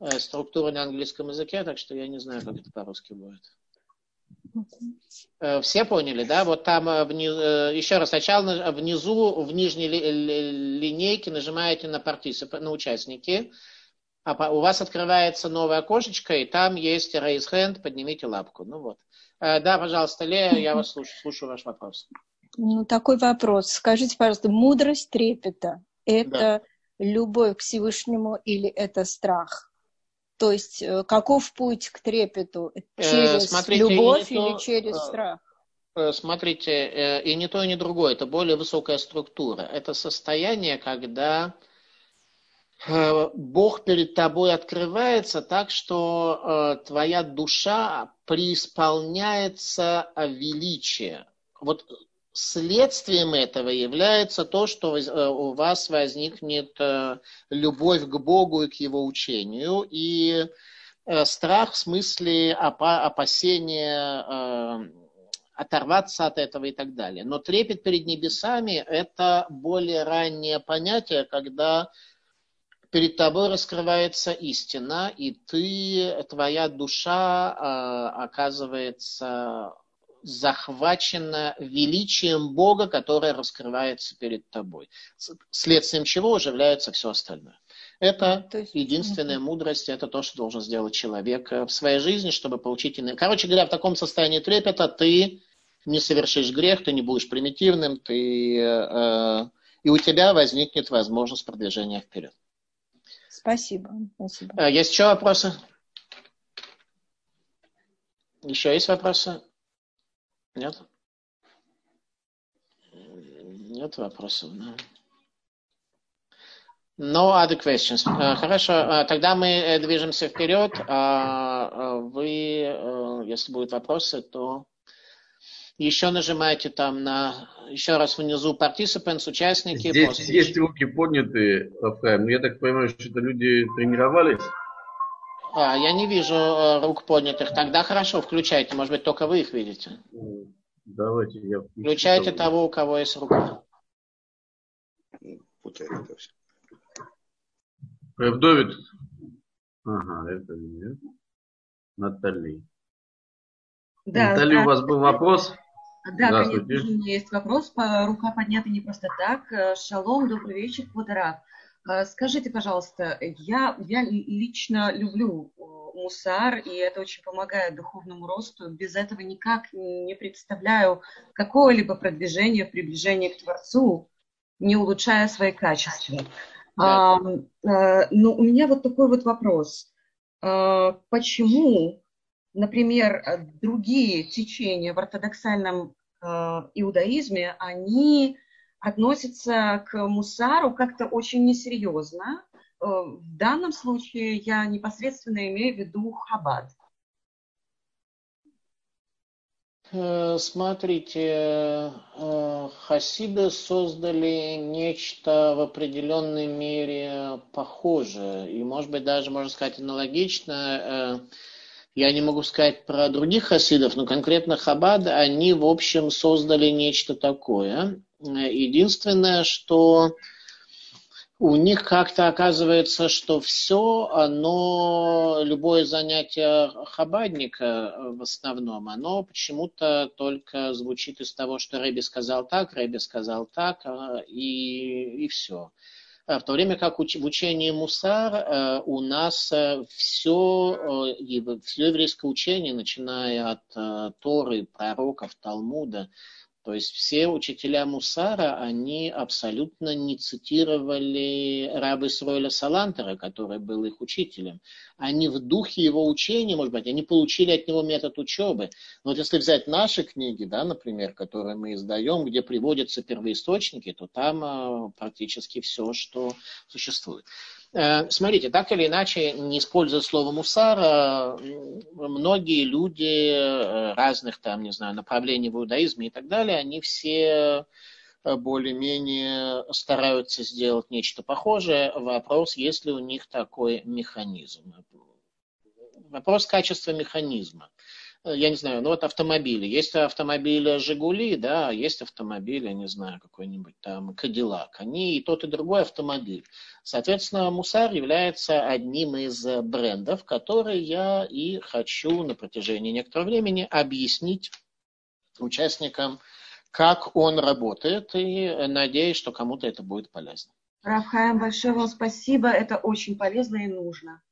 э, структура на английском языке, так что я не знаю, как это по-русски будет. Э, Все поняли, да? Вот там э, вни- э, еще раз сначала на- внизу в нижней ли- ли- линейке нажимаете на партицип, на участники, а у вас открывается новое окошечко, и там есть raise hand, поднимите лапку. Ну вот. Да, пожалуйста, Лея, я вас слушаю, слушаю ваш вопрос. Ну, такой вопрос. Скажите, пожалуйста, мудрость трепета – это любовь к Всевышнему или это страх? То есть, э, каков путь к трепету? Э, Через смотрите, любовь и не то, или через э, страх? Смотрите, и не то, и не другое. Это более высокая структура. Это состояние, когда Бог перед тобой открывается так, что твоя душа преисполняется величия. Вот следствием этого является то, что э, у вас возникнет э, любовь к Богу и к Его учению, и э, страх в смысле опа- опасения оторваться от этого и так далее. Но трепет перед небесами – это более раннее понятие, когда перед тобой раскрывается истина, и ты, твоя душа оказывается захвачена величием Бога, которое раскрывается перед тобой. Следствием чего оживляется все остальное. Это То есть- единственная мудрость, это то, что должен сделать человек э, в своей жизни, чтобы получить. Короче говоря, в таком состоянии трепета ты не совершишь грех, ты не будешь примитивным, ты, э, и у тебя возникнет возможность продвижения вперед. Спасибо. Спасибо. Э, Есть еще вопросы? Еще есть вопросы? Нет? Нет вопросов. да. No other questions. Э, Хорошо, э, тогда мы э, движемся вперед. А, Вы, если будут вопросы, то еще нажимайте там на, еще раз внизу participants, участники. Здесь после- есть руки поднятые, Рафаэль. Но я так понимаю, что это люди тренировались. А, я не вижу э, рук поднятых. Тогда хорошо, включайте. Может быть, только вы их видите. Ну, Давайте я включу. Включайте того, у кого есть рука. Путает это все. Давид. Ага, это нет. Натали. Да, Натали, у вас был вопрос? Да, конечно, у меня есть вопрос. Рука поднята не просто так. Э, Шалом, добрый вечер, Квадрат. Скажите, пожалуйста, я, я ли- лично люблю э, мусар, и это очень помогает духовному росту. Без этого никак не представляю какое-либо продвижение, приближение к Творцу, не улучшая свои качества. Да. А, э, но у меня вот такой вот вопрос. А, Почему, например, э, другие течения в ортодоксальном э, иудаизме, они относятся к мусару как-то очень несерьезно, в данном случае я непосредственно имею в виду Хабад. Э, смотрите, э, хасиды создали нечто в определенной мере похожее, и, может быть, даже, можно сказать, аналогично. Э, я не могу сказать про других хасидов, но конкретно Хабад, они, в общем, создали нечто такое. Единственное, что у них как-то оказывается, что все, оно, любое занятие хабадника э, в основном, оно почему-то только звучит из того, что Рэби сказал так, Рэби сказал так, э, и, и все. В то время как в учении Мусар э, у нас все, все еврейское учение, начиная от Торы, пророков, Талмуда, то есть все учителя Мусара, они абсолютно не цитировали раба Исроиля Салантера, который был их учителем. Они в духе его учения, может быть, они получили от него метод учебы. Но вот если взять наши книги, да, например, которые мы издаем, где приводятся первоисточники, то там а, практически все, что существует. Э, смотрите, так или иначе, не используя слово мусара, многие люди э, разных там, не знаю, направлений в иудаизме и так далее, они все э, более-менее стараются сделать нечто похожее. Вопрос, есть ли у них такой механизм. Вопрос качества механизма. Э, я не знаю, ну вот автомобили. Есть автомобили Жигули, да, есть автомобили, не знаю, какой-нибудь там Кадиллак. Они и тот, и другой автомобиль. Соответственно, Мусар является одним из брендов, который я и хочу на протяжении некоторого времени объяснить участникам, как он работает, и надеюсь, что кому-то это будет полезно. Рафхаем, большое вам спасибо. Это очень полезно и нужно.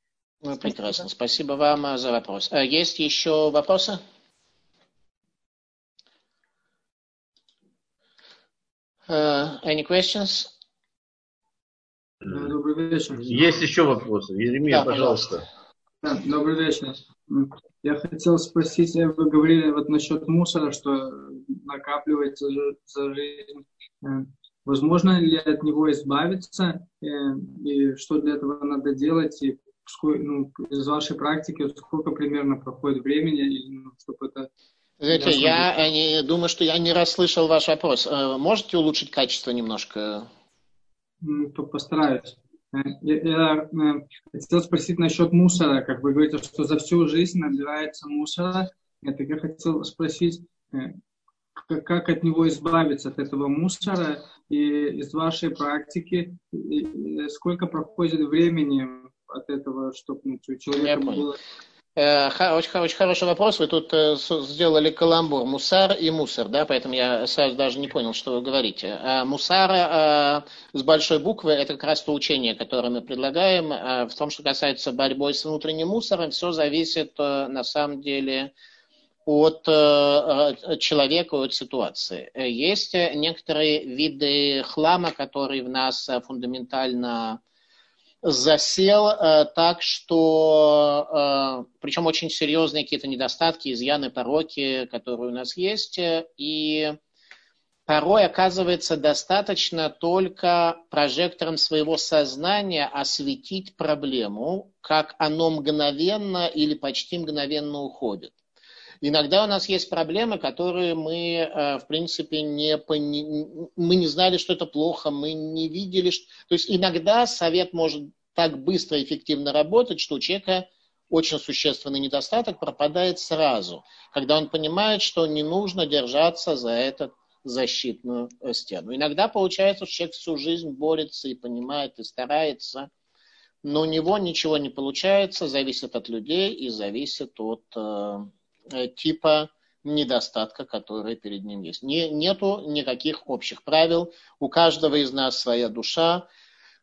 Ну, Спасибо. прекрасно. Спасибо вам э, за вопрос. Э, есть еще вопросы? Uh, any questions? Добрый вечер. Есть еще вопросы? Еремия, да, пожалуйста. Да, добрый вечер. Я хотел спросить, вы говорили вот насчет мусора, что накапливается за жизнь. Возможно ли от него избавиться? И что для этого надо делать? И ну, из вашей практики сколько примерно проходит времени, ну, чтобы это... Знаете, я не, думаю, что я не расслышал ваш вопрос. Э, можете улучшить качество немножко? Ну, то постараюсь. Э, я, я э, хотел спросить насчет мусора. Как вы говорите, что за всю жизнь набирается мусора. Так я хотел спросить, как от него избавиться, от этого мусора, и из вашей практики, сколько проходит времени от этого, чтобы ну, у человека было... Э, очень, очень хороший вопрос. Вы тут э, сделали каламбур. Мусар и мусор, да, поэтому я сразу даже не понял, что вы говорите. А мусара с большой буквы – это как раз то учение, которое мы предлагаем. А в том, что касается борьбы с внутренним мусором, все зависит э, на самом деле от человека, от ситуации. Есть некоторые виды хлама, которые в нас фундаментально засел э, так, что, э, причем очень серьезные какие-то недостатки, изъяны, пороки, которые у нас есть, и порой оказывается достаточно только прожектором своего сознания осветить проблему, как оно мгновенно или почти мгновенно уходит. Иногда у нас есть проблемы, которые мы, э, в принципе, не, мы не знали, что это плохо, мы не видели. Что... То есть иногда совет может так быстро и эффективно работать, что у человека очень существенный недостаток пропадает сразу, когда он понимает, что не нужно держаться за эту защитную э, стену. Иногда получается, что человек всю жизнь борется и понимает, и старается, но у него ничего не получается, зависит от людей и зависит от Э, типа недостатка, который перед ним есть. Не, нету никаких общих правил. У каждого из нас своя душа.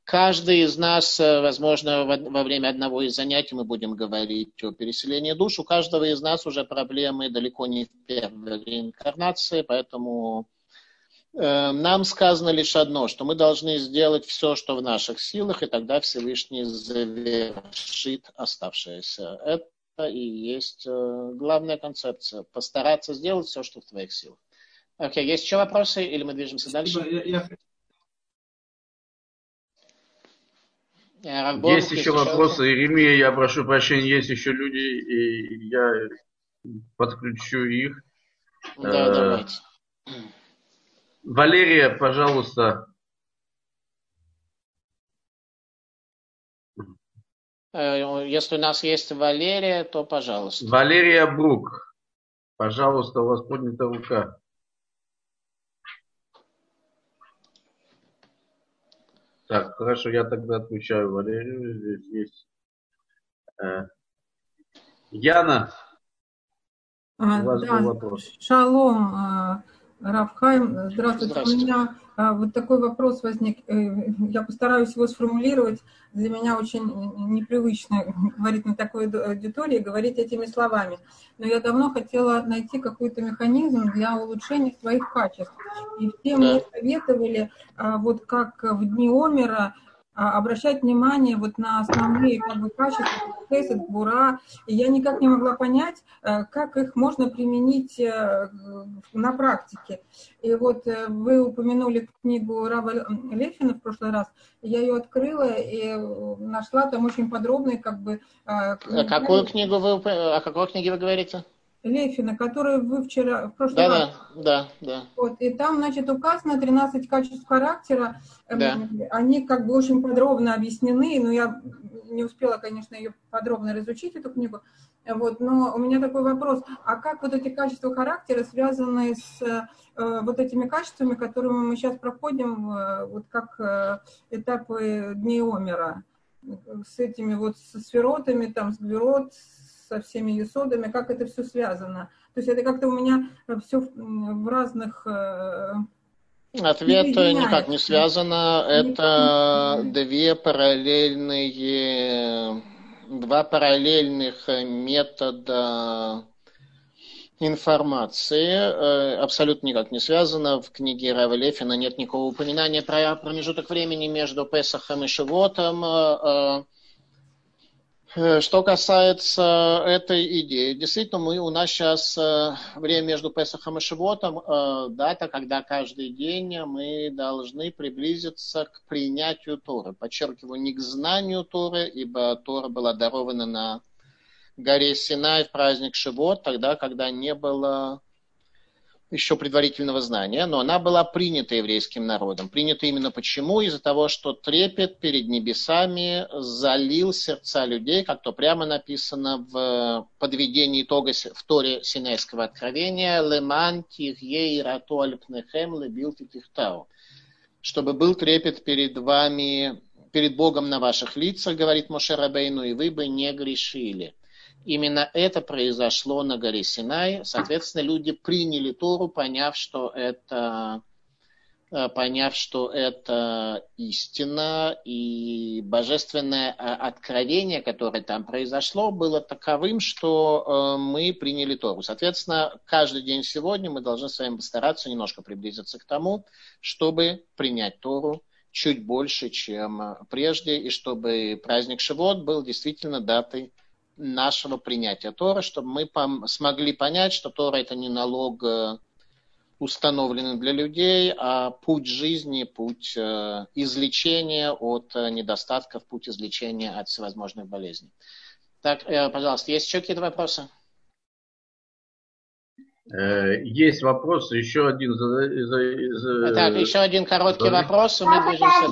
Каждый из нас, э, возможно, во время одного из занятий мы будем говорить о переселении душ. У каждого из нас уже проблемы далеко не в первой реинкарнации, поэтому э, нам сказано лишь одно, что мы должны сделать все, что в наших силах, и тогда Всевышний завершит оставшееся. Это и есть э, главная концепция. Постараться сделать все, что в твоих силах. Окей, okay, есть еще вопросы или мы движемся дальше? Я, я... Есть еще вопросы, Иеремия, я прошу прощения, есть еще люди, и я подключу их. Да, давайте. Валерия, пожалуйста. Если у нас есть Валерия, то пожалуйста. Валерия Брук. Пожалуйста, у вас поднята рука. Так, хорошо, я тогда отвечаю Валерию. Здесь есть. Э, Яна, а, у вас да, был вопрос. Шалом, Рафхайм. Здравствуйте. Здравствуйте. У меня а, вот такой вопрос возник. Э, я постараюсь его сформулировать. Для меня очень непривычно говорить на такой аудитории, говорить этими словами. Но я давно хотела найти какой-то механизм для улучшения своих качеств. И все мне советовали, а, вот как в дни Омера, обращать внимание вот на основные как бы, качества, хесед, бура, и я никак не могла понять, э, как их можно применить э, на практике. И вот э, вы упомянули книгу Рава Лефина в прошлый раз, я ее открыла и нашла там очень подробный как бы... А какую книгу вы, о какой книге вы говорите? Лефина, который вы вчера, в прошлый да, раз. Да, да, да. Вот, и там, значит, указано 13 качеств характера. Эм, да. Они как бы очень подробно объяснены, но я не успела, конечно, ее подробно разучить, эту книгу. Вот, но у меня такой вопрос, а как вот эти качества характера связаны с э, вот этими качествами, которыми мы сейчас проходим, э, вот как э, этапы Дней Омера, с этими вот с сферотами, там, с гверот, со всеми юсодами, как это все связано. То есть это как-то у меня все в разных... Э, Ответ никак не связано. Это две параллельные, два параллельных метода информации э, абсолютно никак не связано. В книге Рава Лефина нет никакого упоминания про промежуток времени между Песахом и Шивотом. Э, что касается этой идеи, действительно, мы, у нас сейчас э, время между Песохом и Шивотом, э, дата, когда каждый день мы должны приблизиться к принятию Торы. Подчеркиваю, не к знанию Торы, ибо Тора была дарована на горе Синай в праздник Шивот, тогда, когда не было еще предварительного знания, но она была принята еврейским народом. Принята именно почему? Из-за того, что трепет перед небесами залил сердца людей, как то прямо написано в подведении итога в Торе Синайского откровения «Леман тихье ирато альпнехем лебил тихтау» чтобы был трепет перед вами, перед Богом на ваших лицах, говорит Моше Рабейну, и вы бы не грешили. Именно это произошло на горе Синай. Соответственно, люди приняли Тору, поняв, что это, э, поняв, что это истина, и божественное э, откровение, которое там произошло, было таковым, что э, мы приняли Тору. Соответственно, каждый день сегодня мы должны с вами постараться немножко приблизиться к тому, чтобы принять Тору чуть больше, чем прежде, и чтобы праздник Шивот был действительно датой нашего принятия Тора, чтобы мы пом- смогли понять, что Тора это не налог э, установленный для людей, а путь жизни, путь э, излечения от э, недостатков, путь излечения от всевозможных болезней. Так, э, пожалуйста, есть еще какие-то вопросы? Э, есть вопрос, еще один. За, за, за, так, еще один короткий за... вопрос, и мы движемся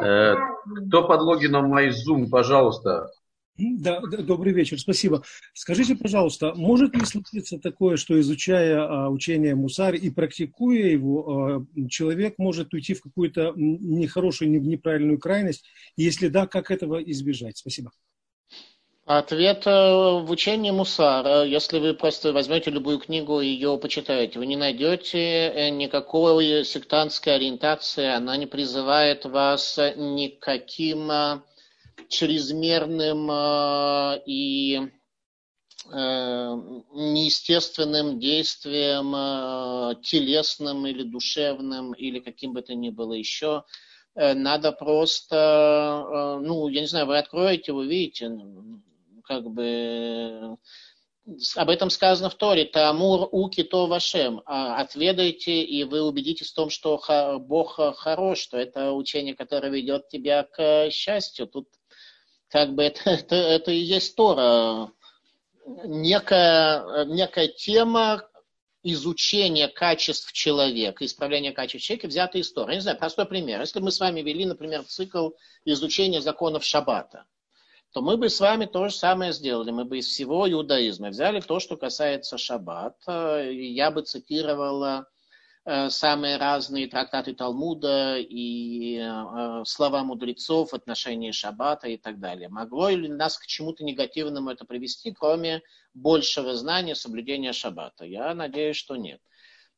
дальше. Кто под логином MyZoom, пожалуйста, да, добрый вечер, спасибо. Скажите, пожалуйста, может ли случиться такое, что изучая а, учение Мусар и практикуя его, а, человек может уйти в какую-то нехорошую, неправильную крайность? Если да, как этого избежать? Спасибо. Ответ э, в учении Мусара. Если вы просто возьмете любую книгу и ее почитаете, вы не найдете э, никакой сектантской ориентации, она не призывает вас никаким э, чрезмерным э, и э, неестественным действием, э, телесным или душевным, или каким бы то ни было еще. Надо просто, ну, я не знаю, вы откроете, вы видите, как бы об этом сказано в Торе. Тамур уки то вашем. А, отведайте, и вы убедитесь в том, что Бог хорош, что это учение, которое ведет тебя к счастью. Тут как бы это, это, это и есть Тора. Некая, некая тема изучения качеств человека, исправления качеств человека, взята из Тора. Я не знаю, простой пример. Если мы с вами вели, например, цикл изучения законов Шаббата, то мы бы с вами то же самое сделали. Мы бы из всего иудаизма взяли то, что касается шаббата. Я бы цитировала самые разные трактаты Талмуда и э, слова мудрецов отношении шаббата и так далее. Могло ли нас к чему-то негативному это привести, кроме большего знания соблюдения шаббата? Я надеюсь, что нет.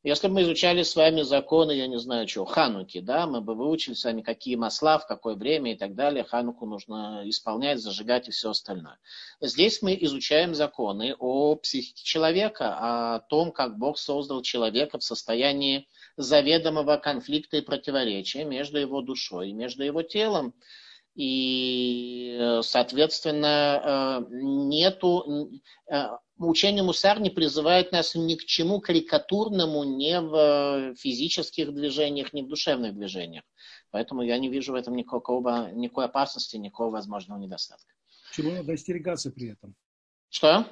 Если бы мы изучали с вами законы, я не знаю чего, Хануки, да, мы бы выучили с вами, какие масла, в какое время и так далее. Хануку нужно исполнять, зажигать и все остальное. Здесь мы изучаем законы о психике человека, о том, как Бог создал человека в состоянии заведомого конфликта и противоречия между его душой и между его телом. И, соответственно, э, нету э, учение Мусар не призывает нас ни к чему карикатурному ни в физических движениях, ни в душевных движениях. Поэтому я не вижу в этом никакого, никакой опасности, никакого возможного недостатка. Чего надо остерегаться при этом? Что?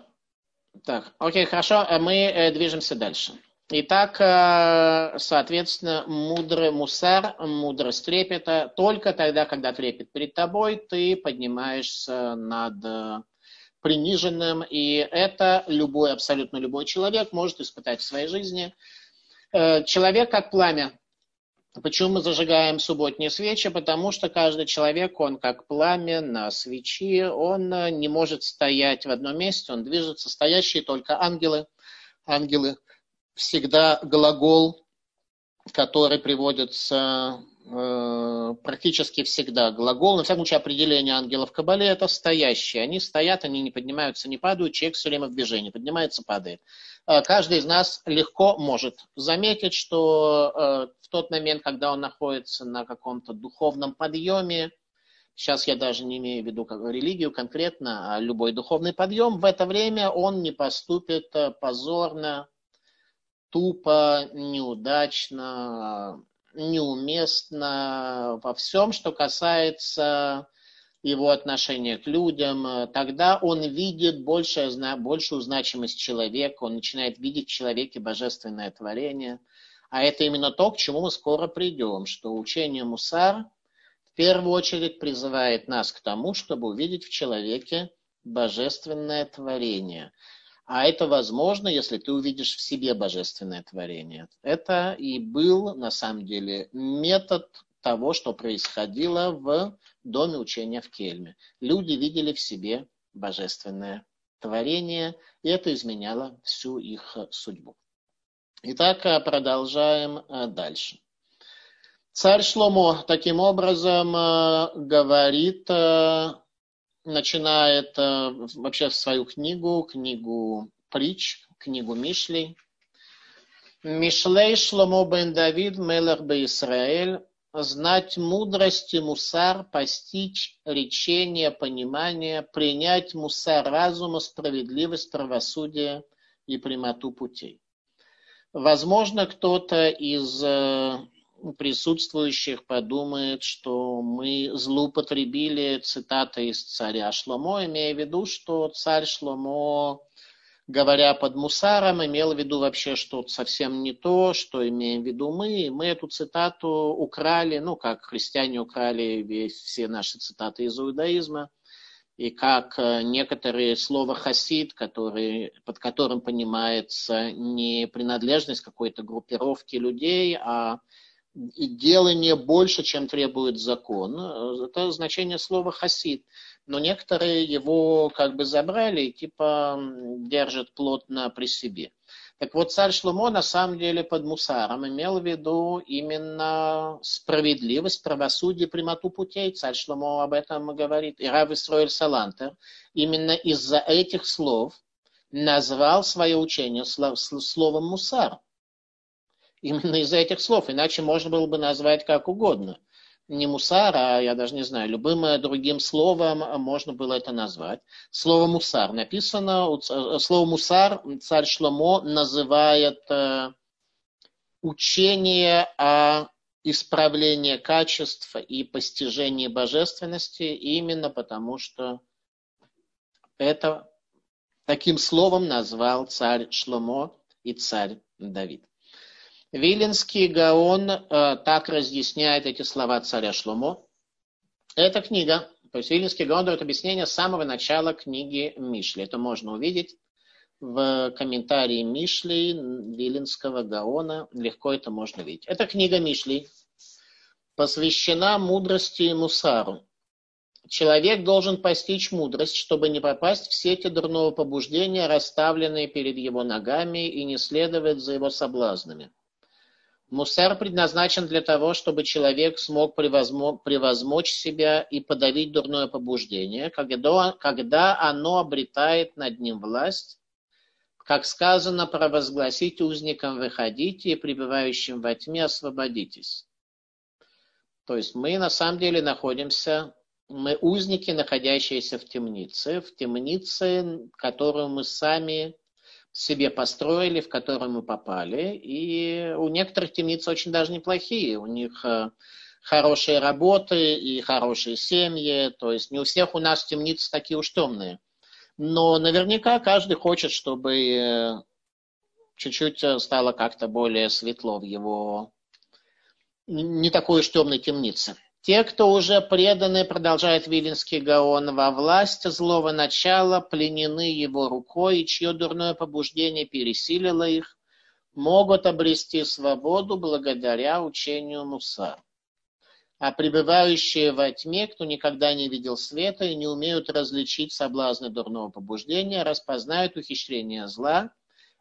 Так, окей, хорошо, а мы э, движемся дальше. Итак, э, соответственно, мудрый мусар, мудрость трепета, только тогда, когда трепет перед тобой, ты поднимаешься над э, приниженным, и это любой, абсолютно любой человек может испытать в своей жизни. Э, человек как пламя. Почему мы зажигаем субботние свечи? Потому что каждый человек, он как пламя на свечи, он не может стоять в одном месте, он движется. Стоящие только ангелы. Ангелы всегда глагол, который приводится Э, практически всегда глагол, на всяком случае определение ангелов в Кабале это стоящие. Они стоят, они не поднимаются, не падают, человек все время в движении, поднимается, падает. Э, каждый из нас легко может заметить, что э, в тот момент, когда он находится на каком-то духовном подъеме, сейчас я даже не имею в виду религию конкретно, а любой духовный подъем, в это время он не поступит позорно, тупо, неудачно, неуместно во всем, что касается его отношения к людям, тогда он видит большую, большую значимость человека, он начинает видеть в человеке божественное творение. А это именно то, к чему мы скоро придем, что учение Мусар в первую очередь призывает нас к тому, чтобы увидеть в человеке божественное творение – а это возможно, если ты увидишь в себе божественное творение. Это и был, на самом деле, метод того, что происходило в доме учения в Кельме. Люди видели в себе божественное творение, и это изменяло всю их судьбу. Итак, продолжаем э, дальше. Царь Шломо таким образом э, говорит э, начинает э, вообще свою книгу, книгу притч, книгу Мишлей. Мишлей Шломо бен Давид, Мелах бе Исраэль, знать мудрость и мусар, постичь речение, понимание, принять мусар разума, справедливость, правосудие и прямоту путей. Возможно, кто-то из э, присутствующих подумает, что мы злоупотребили цитатой из царя Шломо, имея в виду, что царь Шломо, говоря под мусаром, имел в виду вообще что-то совсем не то, что имеем в виду мы. Мы эту цитату украли, ну, как христиане украли весь, все наши цитаты из иудаизма, и как э, некоторые слова хасид, которые, под которым понимается не принадлежность какой-то группировки людей, а и делание больше, чем требует закон. Это значение слова хасид. Но некоторые его как бы забрали и типа держат плотно при себе. Так вот, царь Шломо на самом деле под мусаром имел в виду именно справедливость, правосудие, прямоту путей. Царь Шломо об этом говорит. И Рав Исроэль Салантер именно из-за этих слов назвал свое учение словом мусар именно из-за этих слов, иначе можно было бы назвать как угодно. не мусар, а я даже не знаю, любым другим словом можно было это назвать. Слово мусар написано, слово мусар царь Шломо называет э, учение о исправлении качеств и постижении божественности именно потому, что это таким словом назвал царь Шломо и царь Давид. Виленский Гаон э, так разъясняет эти слова царя Шломо. Эта книга, то есть Виленский Гаон дает объяснение с самого начала книги Мишли. Это можно увидеть в комментарии Мишли Виленского Гаона. Легко это можно видеть. Эта книга Мишли посвящена мудрости мусару. Человек должен постичь мудрость, чтобы не попасть в сети дурного побуждения, расставленные перед его ногами, и не следовать за его соблазнами. Мусар предназначен для того, чтобы человек смог превозмочь себя и подавить дурное побуждение, когда, когда оно обретает над ним власть, как сказано, провозгласить узникам выходите и пребывающим во тьме освободитесь. То есть мы на самом деле находимся, мы узники, находящиеся в темнице, в темнице, которую мы сами себе построили, в которую мы попали. И у некоторых темниц очень даже неплохие. У них э, хорошие работы и хорошие семьи. То есть не у всех у нас темницы такие уж темные. Но наверняка каждый хочет, чтобы э, чуть-чуть э, стало как-то более светло в его не такой уж темной темнице. Те, кто уже преданы, продолжает Вилинский Гаон, во власть злого начала, пленены его рукой, и чье дурное побуждение пересилило их, могут обрести свободу благодаря учению Муса. А пребывающие во тьме, кто никогда не видел света и не умеют различить соблазны дурного побуждения, распознают ухищрение зла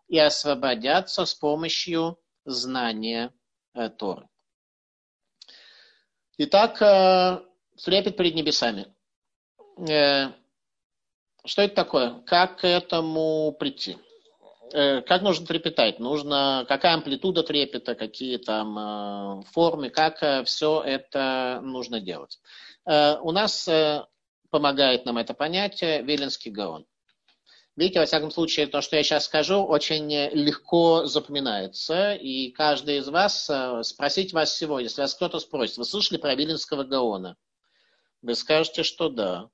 и освободятся с помощью знания э, Торы. Итак, трепет перед небесами. Э, что это такое? Как к этому прийти? Э, как нужно трепетать? Нужно, какая амплитуда трепета, какие там э, формы, как все это нужно делать? У нас помогает нам это понятие Велинский Гаон. Видите, во всяком случае, то, что я сейчас скажу, очень легко запоминается. И каждый из вас, э, спросить вас сегодня, если вас кто-то спросит, вы слышали про Виленского Гаона? Вы скажете, что да.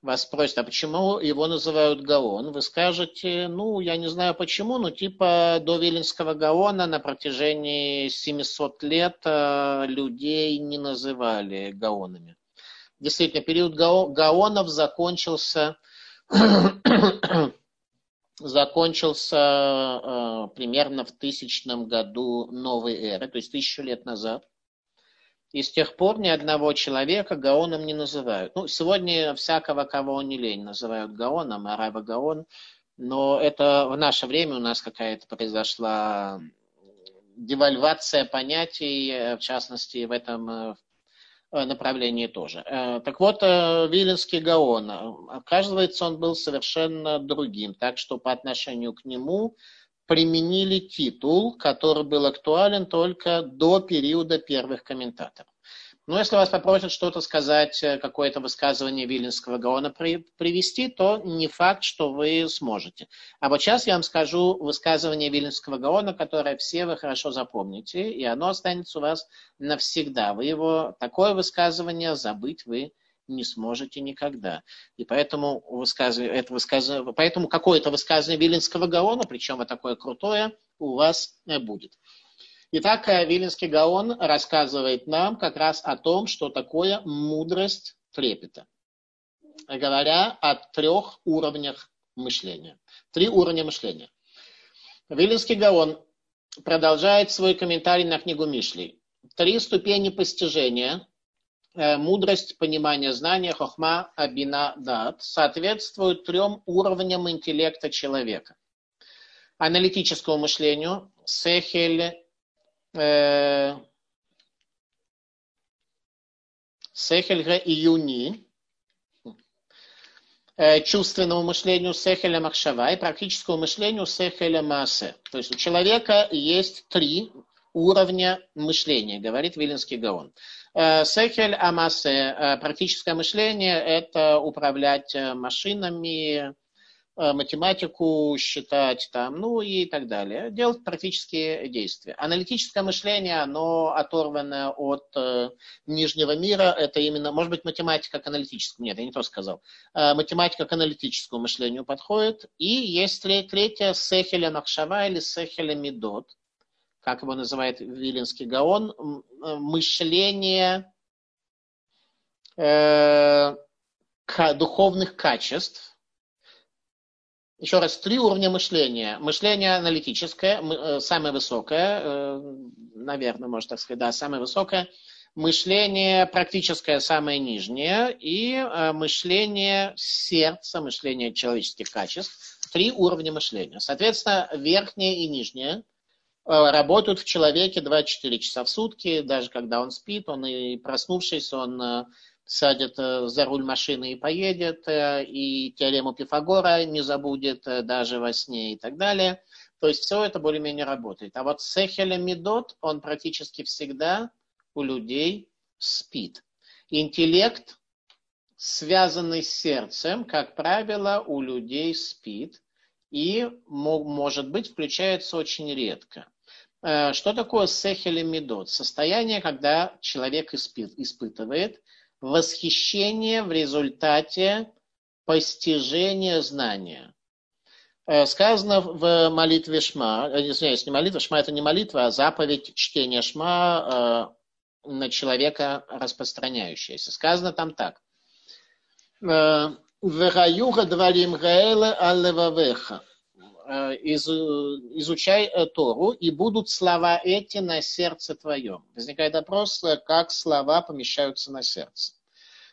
Вас спросят, а почему его называют Гаон? Вы скажете, ну, я не знаю почему, но типа до Виленского Гаона на протяжении 700 лет э, людей не называли Гаонами. Действительно, период Гаонов закончился закончился э, примерно в тысячном году новой эры, то есть тысячу лет назад. И с тех пор ни одного человека Гаоном не называют. Ну, сегодня всякого, кого не лень, называют Гаоном, араба Гаон. Но это в наше время у нас какая-то произошла девальвация понятий, в частности, в этом э, Э, направлении тоже. Э, так вот, э, Виленский Гаон, оказывается, он был совершенно другим, так что по отношению к нему применили титул, который был актуален только до периода первых комментаторов. Но если вас попросят что-то сказать, э, какое-то высказывание Виленского Гаона при, привести, то не факт, что вы сможете. А вот сейчас я вам скажу высказывание Виленского Гаона, которое все вы хорошо запомните, и оно останется у вас навсегда. Вы его, такое высказывание забыть вы не сможете никогда. И поэтому, высказывание, это высказывание, поэтому какое-то высказывание Виленского Гаона, причем вот такое крутое, у вас э, будет. Итак, э, Виленский Гаон рассказывает нам как раз о том, что такое мудрость трепета, говоря о трех уровнях мышления. Три уровня мышления. Виленский Гаон продолжает свой комментарий на книгу Мишли. Три ступени постижения, э, мудрость, понимание, знания, хохма, абина, дат, соответствуют трем уровням интеллекта человека. Аналитическому мышлению, сехель, э, Сехель и Юни, э, чувственному мышлению Сехеля Махшава и практическому мышлению Сехеля Масе. То есть у человека есть три уровня мышления, говорит Вилинский Гаон. Э, Сехель Амасе, практическое мышление – это управлять машинами, математику считать там, ну и так далее. Делать практические действия. Аналитическое мышление, оно оторвано от э, нижнего мира. Это именно, может быть, математика к аналитическому. Нет, я не то сказал. Э, математика к аналитическому мышлению подходит. И есть третье, сехеля нахшава или сехеля медот как его называет Вилинский Гаон, э, мышление э, духовных качеств. Еще раз, три уровня мышления. Мышление аналитическое, э, самое высокое, э, наверное, можно так сказать, да, самое высокое. Мышление практическое, самое нижнее. И э, мышление сердца, мышление человеческих качеств. Три уровня мышления. Соответственно, верхнее и нижнее – работают в человеке 24 часа в сутки, даже когда он спит, он и проснувшись, он сядет э, за руль машины и поедет, и теорему Пифагора не забудет даже во сне и так далее. То есть все это более-менее работает. А вот Сехеля Медот, он практически всегда у людей спит. Интеллект, связанный с сердцем, как правило, у людей спит и, может быть, включается очень редко. Э, что такое сехель медот? Состояние, когда человек испытывает восхищение в результате постижения знания. Э, сказано в молитве Шма, э, извиняюсь, не молитва, Шма это не молитва, а заповедь чтения Шма на человека распространяющаяся. Сказано там так. Вераюга дварим гаэла аллевавеха. Э, из, изучай э, Тору, и будут слова эти на сердце твоем. Возникает вопрос, э, как слова помещаются на сердце.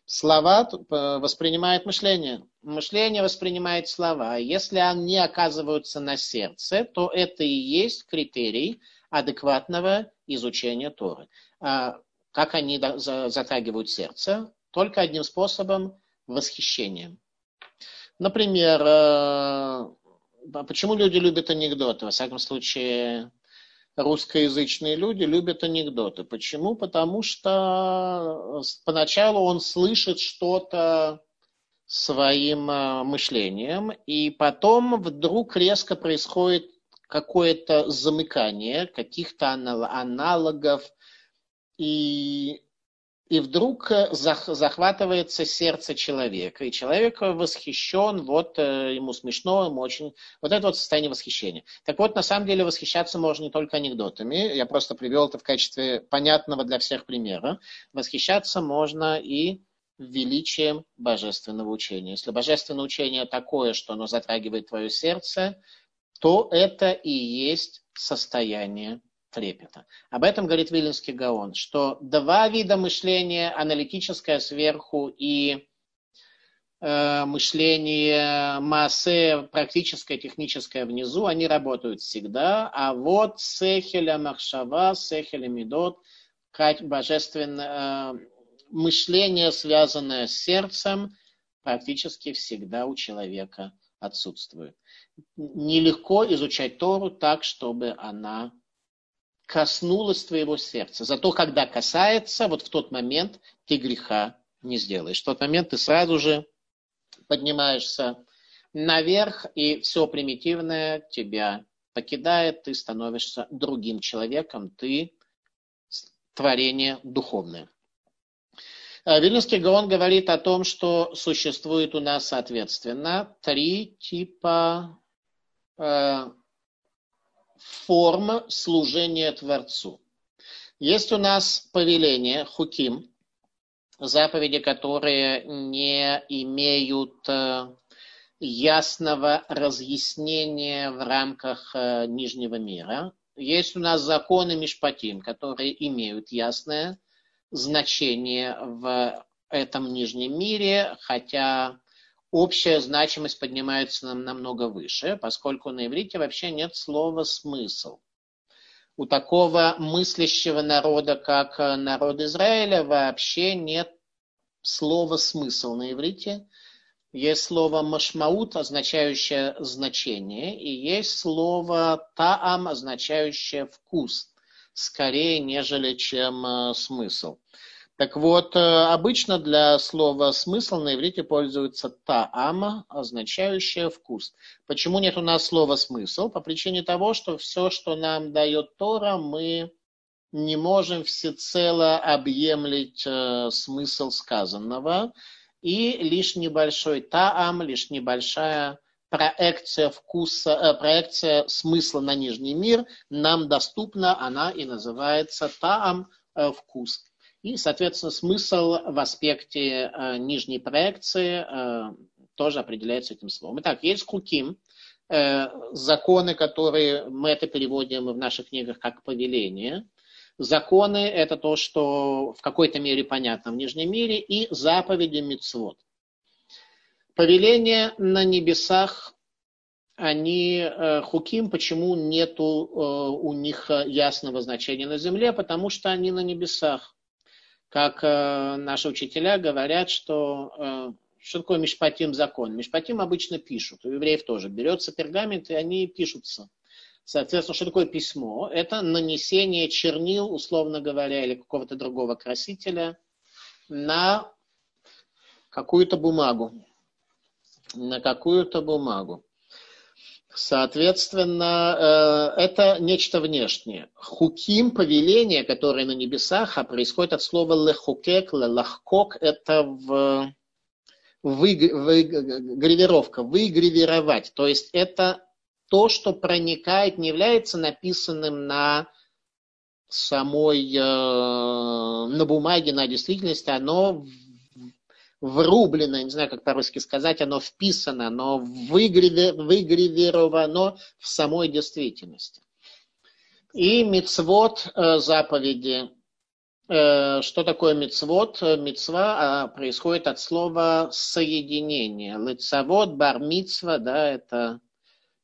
Слова воспринимает мышление. Мышление воспринимает слова. Если они оказываются на сердце, то это и есть критерий адекватного изучения Торы. А как они затрагивают сердце? Только одним способом – восхищением. Например, почему люди любят анекдоты? Во всяком случае, русскоязычные люди любят анекдоты. Почему? Потому что поначалу он слышит что-то своим а, мышлением, и потом вдруг резко происходит какое-то замыкание каких-то аналогов, и и вдруг э, захватывается сердце человека, и человек восхищен, вот э, ему смешно, ему очень... Вот это вот состояние восхищения. Так вот, на самом деле восхищаться можно не только анекдотами, я просто привел это в качестве понятного для всех примера. Восхищаться можно и величием божественного учения. Если божественное учение такое, что оно затрагивает твое сердце, то это и есть состояние трепета. Об этом говорит Вилинский Гаон, что два вида мышления, аналитическое сверху и э, мышление массе, практическое, техническое внизу, они работают всегда, а вот сехеля махшава, сехеля медот, божественное э, мышление, связанное с сердцем, практически всегда у человека отсутствует. Нелегко изучать Тору так, чтобы она коснулось твоего сердца. Зато когда касается, вот в тот момент ты греха не сделаешь. В тот момент ты сразу же поднимаешься наверх, и все примитивное тебя покидает, ты становишься другим человеком, ты творение духовное. Э, Вильнюсский Гаон говорит о том, что существует у нас, соответственно, три типа э, форм служения Творцу. Есть у нас повеление, хуким, заповеди, которые не имеют э, ясного разъяснения в рамках э, Нижнего мира. Есть у нас законы Мишпатим, которые имеют ясное значение в этом Нижнем мире, хотя общая значимость поднимается нам намного выше, поскольку на иврите вообще нет слова «смысл». У такого мыслящего народа, как народ Израиля, вообще нет слова «смысл» на иврите. Есть слово «машмаут», означающее «значение», и есть слово «таам», означающее «вкус». скорее, нежели чем смысл. Так вот, обычно для слова «смысл» на иврите пользуется «таама», означающее «вкус». Почему нет у нас слова «смысл»? По причине того, что все, что нам дает Тора, мы не можем всецело объемлить э, смысл сказанного, и лишь небольшой таам, лишь небольшая проекция вкуса, э, проекция смысла на нижний мир нам доступна, она и называется таам, э, вкус. И, соответственно, смысл в аспекте э, нижней проекции э, тоже определяется этим словом. Итак, есть хуким, э, законы, которые мы это переводим в наших книгах как повеление – Законы – это то, что в какой-то мере понятно в Нижнем мире, и заповеди мицвод. Повеления на небесах, они э, хуким, почему нету э, у них ясного значения на земле, потому что они на небесах. Как э, наши учителя говорят, что что такое мишпатим закон? Мишпатим обычно пишут, у евреев тоже. Берется пергамент, и они пишутся. Соответственно, что такое письмо? Это нанесение чернил, условно говоря, или какого-то другого красителя на какую-то бумагу. На какую-то бумагу. Соответственно, э, это нечто внешнее. Хуким, повеление, которое на небесах, а происходит от слова лехукек, лахкок, это в, вы, вы, гравировка, выгравировать. То есть это то, что проникает, не является написанным на самой, э, на бумаге, на действительности, оно врублено, не знаю, как по-русски сказать, оно вписано, оно выгравировано в самой действительности. И мицвод э, заповеди. Э, что такое мицвод? Мицва происходит от слова соединение. Лицавод, бар мицва, да, это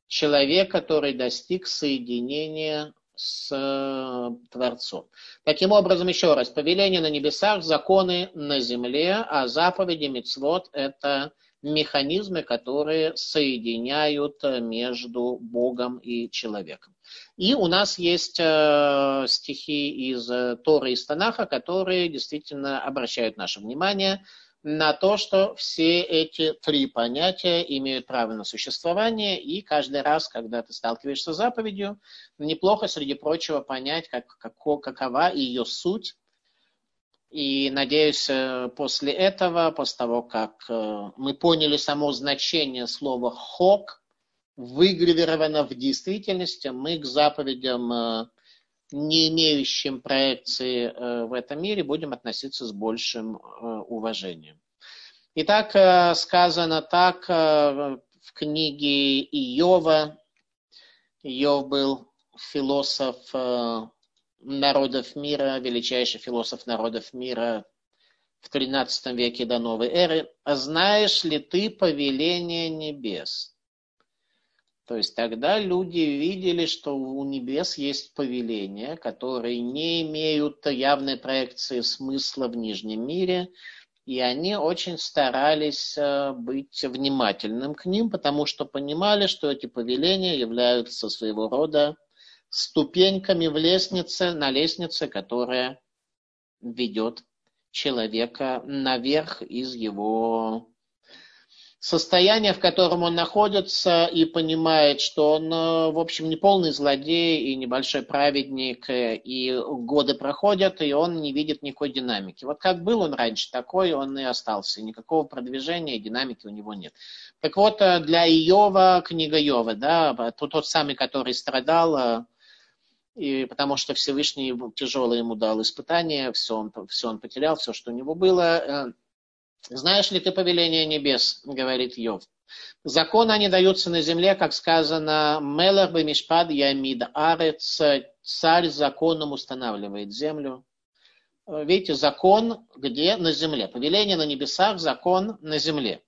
человек, который достиг соединения с э, Творцом. Таким образом, еще раз, повеление на небесах, законы на земле, а заповеди мицвод – это механизмы, которые соединяют между Богом и человеком. И у нас есть э, стихи из Торы и Станаха, которые действительно обращают наше внимание на то, что все эти три понятия имеют право на существование, и каждый раз, когда ты сталкиваешься с заповедью, неплохо, среди прочего, понять, как, как, какова ее суть. И надеюсь, э, после этого, после того, как э, мы поняли само значение слова «хок», выгравировано в действительности, мы к заповедям э, не имеющим проекции э, в этом мире, будем относиться с большим э, уважением. Итак, э, сказано так в книге Иова. Иов был философ народов мира, величайший философ народов мира в XIII веке до новой эры. «А знаешь ли ты повеление небес?» То есть тогда люди видели, что у небес есть повеления, которые не имеют явной проекции смысла в нижнем мире, и они очень старались э, быть внимательным к ним, потому что понимали, что эти повеления являются своего рода ступеньками в лестнице, на лестнице, которая ведет человека наверх из его состояние, в котором он находится, и понимает, что он, э, в общем, не полный злодей и небольшой праведник, э, и годы проходят, и он не видит никакой динамики. Вот как был он раньше, такой он и остался. Никакого продвижения динамики у него нет. Так вот, э, для Иова, книга Иова, да, тот, тот самый, который страдал, и потому что Всевышний тяжелое ему дал испытание, все он, все он потерял, все, что у него было, знаешь ли ты повеление небес, говорит Йов. Законы они даются на земле, как сказано, Мелах Бемишпад Ямид Арец, царь законом устанавливает землю. Видите, закон где? На земле. Повеление на небесах, закон на земле.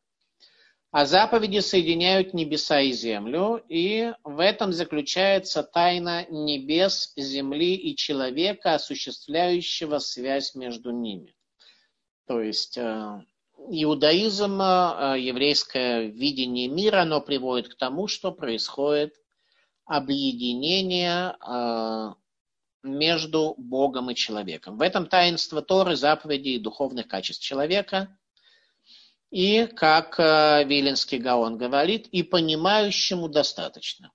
А заповеди соединяют небеса и землю, и в этом заключается тайна небес, земли и человека, осуществляющего связь между ними. То есть э, иудаизм, э, еврейское видение мира, оно приводит к тому, что происходит объединение э, между Богом и человеком. В этом таинство Торы, заповедей и духовных качеств человека. И, как э, Виленский Гаон говорит, и понимающему достаточно.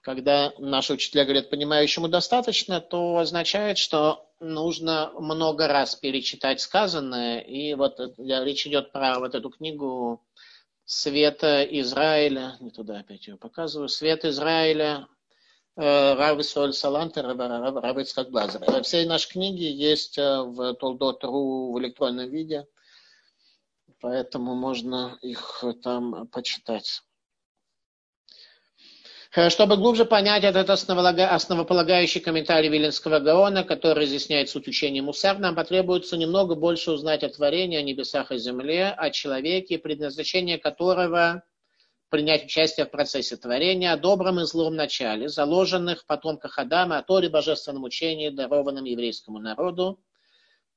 Когда наши учителя говорят понимающему достаточно, то означает, что нужно много раз перечитать сказанное. И вот речь идет про вот эту книгу Света Израиля, не туда опять ее показываю, Свет Израиля, э, Рав Исоль Салантер, Рав Ицхак Глазер. Все наши книги есть э, в Толдот.ру в электронном виде, поэтому можно их там почитать. Э, чтобы глубже понять этот основополагающий комментарий Виленского Гаона, который разъясняет суть учения Мусар, нам потребуется немного больше узнать о творении, о небесах и земле, о человеке, предназначение которого принять участие в процессе творения, о добром и злом начале, заложенных в потомках Адама, о Торе, божественном учении, дарованном еврейскому народу,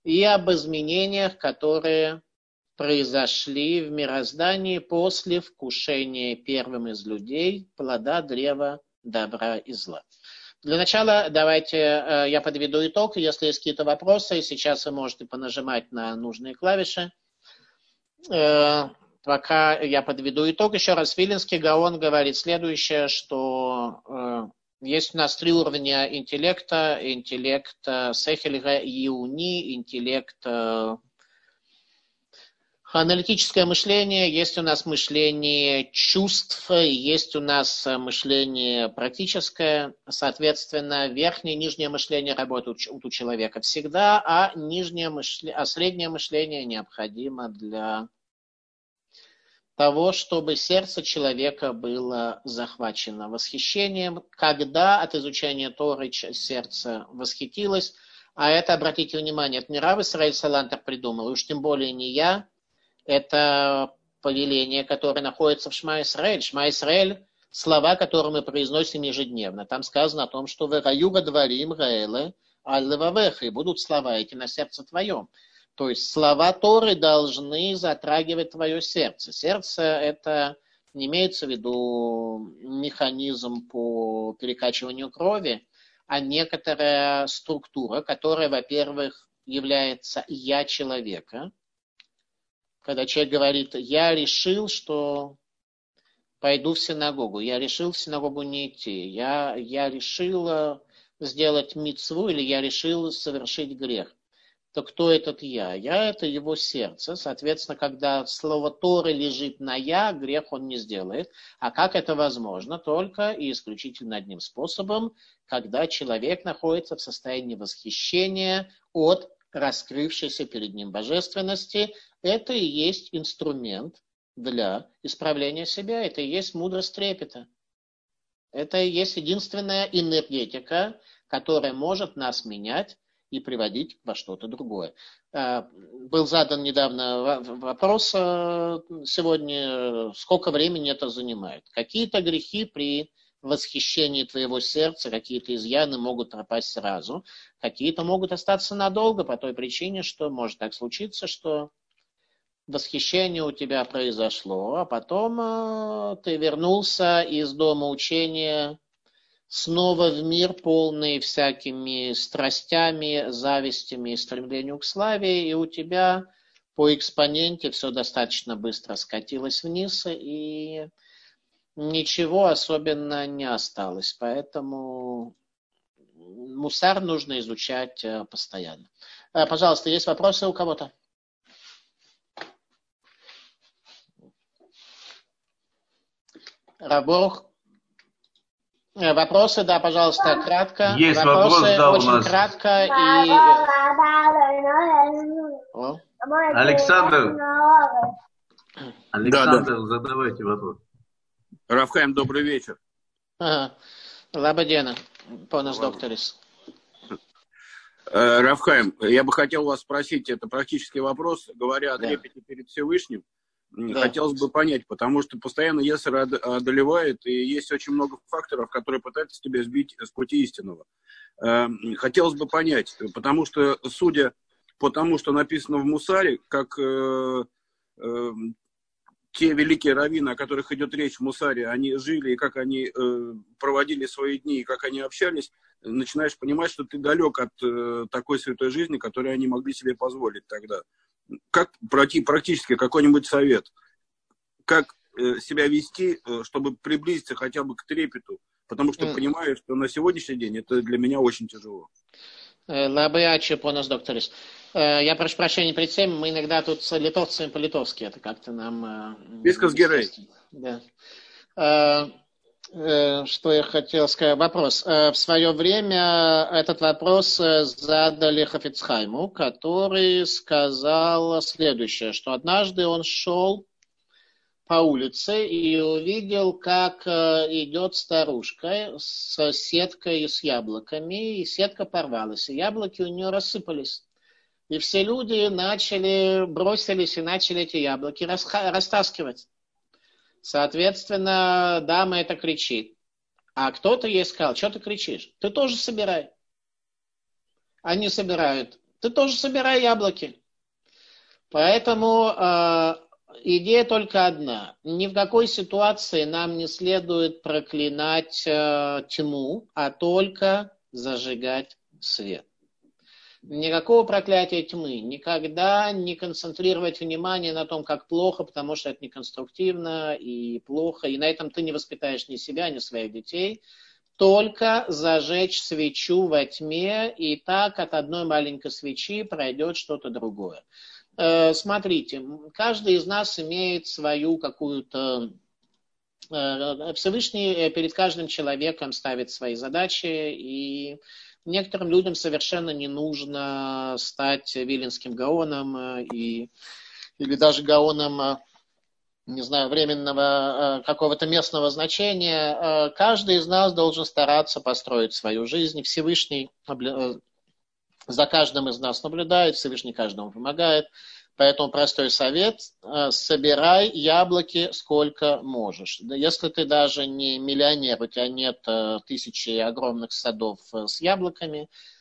и об изменениях, которые произошли в мироздании после вкушения первым из людей плода древа добра и зла. Для начала давайте э, я подведу итог. Если есть какие-то вопросы, сейчас вы можете понажимать на нужные клавиши. Э, пока я подведу итог, еще раз Вилинский Гаон говорит следующее, что э, есть у нас три уровня интеллекта. Интеллект Сехельга Иуни, интеллект аналитическое мышление, есть у нас мышление чувств, есть у нас мышление практическое. Соответственно, верхнее и нижнее мышление работают у человека всегда, а, нижнее мышление, а среднее мышление необходимо для того, чтобы сердце человека было захвачено восхищением. Когда от изучения Торы сердце восхитилось, а это, обратите внимание, это не Рав Исраиль Салантер придумал, уж тем более не я, это повеление, которое находится в Шма Исраэль. Шма Исраэль – слова, которые мы произносим ежедневно. Там сказано о том, что в раю дворим раэле аль и будут слова эти на сердце твоем. То есть слова Торы должны затрагивать твое сердце. Сердце – это не имеется в виду механизм по перекачиванию крови, а некоторая структура, которая, во-первых, является «я» человека – когда человек говорит, я решил, что пойду в синагогу, я решил в синагогу не идти, я, я решил сделать мицву или я решил совершить грех. То кто этот я? Я – это его сердце. Соответственно, когда слово Торы лежит на я, грех он не сделает. А как это возможно? Только и исключительно одним способом, когда человек находится в состоянии восхищения от раскрывшейся перед ним божественности, это и есть инструмент для исправления себя, это и есть мудрость трепета. Это и есть единственная энергетика, которая может нас менять и приводить во что-то другое. А, был задан недавно вопрос а, сегодня, сколько времени это занимает. Какие-то грехи при восхищении твоего сердца, какие-то изъяны могут пропасть сразу, какие-то могут остаться надолго по той причине, что может так случиться, что восхищение у тебя произошло, а потом э, ты вернулся из дома учения снова в мир, полный всякими страстями, завистями и стремлением к славе, и у тебя по экспоненте все достаточно быстро скатилось вниз, и ничего особенно не осталось. Поэтому мусар нужно изучать э, постоянно. Э, пожалуйста, есть вопросы у кого-то? Раборух. Э, вопросы, да, пожалуйста, кратко. Есть Вопросы вопрос, да, очень у нас. кратко и... Александр. Александр, да, да. задавайте вопрос. Рафхайм, добрый вечер. Ага. Лабадена, понас докторис. Э, Рафхайм, я бы хотел вас спросить, это практический вопрос, говоря о трепете да. перед Всевышним, да. хотелось бы понять, потому что постоянно Есер одолевает, и есть очень много факторов, которые пытаются тебя сбить с пути истинного. Эм, хотелось бы понять, потому что, судя по тому, что написано в Мусаре, как э, э, те великие раввины, о которых идет речь в Мусаре, они жили, и как они э, проводили свои дни, и как они общались, начинаешь понимать, что ты далек от э, такой святой жизни, которую они могли себе позволить тогда. Как пройти практически какой-нибудь совет? Как э, себя вести, э, чтобы приблизиться хотя бы к трепету? Потому что mm. понимаю, что на сегодняшний день это для меня очень тяжело. Лабиачи понос докторис. Я прошу прощения перед всем, мы иногда тут с литовцами по-литовски, это как-то нам... Бискас Герей. Да. Э, что я хотел сказать, вопрос. Э, в свое время этот вопрос э, задали Хафицхайму, который сказал следующее, что однажды он шел по улице и увидел, как идет старушка с сеткой с яблоками, и сетка порвалась, и яблоки у нее рассыпались. И все люди начали, бросились и начали эти яблоки растаскивать. Соответственно, дама это кричит. А кто-то ей сказал, что ты кричишь? Ты тоже собирай. Они собирают. Ты тоже собирай яблоки. Поэтому э, идея только одна. Ни в какой ситуации нам не следует проклинать э, тьму, а только зажигать свет. Никакого проклятия тьмы, никогда не концентрировать внимание на том, как плохо, потому что это неконструктивно и плохо, и на этом ты не воспитаешь ни себя, ни своих детей, только зажечь свечу во тьме, и так от одной маленькой свечи пройдет что-то другое. Э, смотрите, каждый из нас имеет свою какую-то э, Всевышний перед каждым человеком ставит свои задачи, и некоторым людям совершенно не нужно стать виленским гаоном э, и, или даже гаоном, э, не знаю, временного э, какого-то местного значения. Каждый из нас должен стараться построить свою жизнь. Всевышний за каждым из нас наблюдает, Всевышний каждому помогает. Поэтому простой совет – собирай яблоки сколько можешь. Если ты даже не миллионер, у тебя нет э, тысячи огромных садов э, с яблоками, э,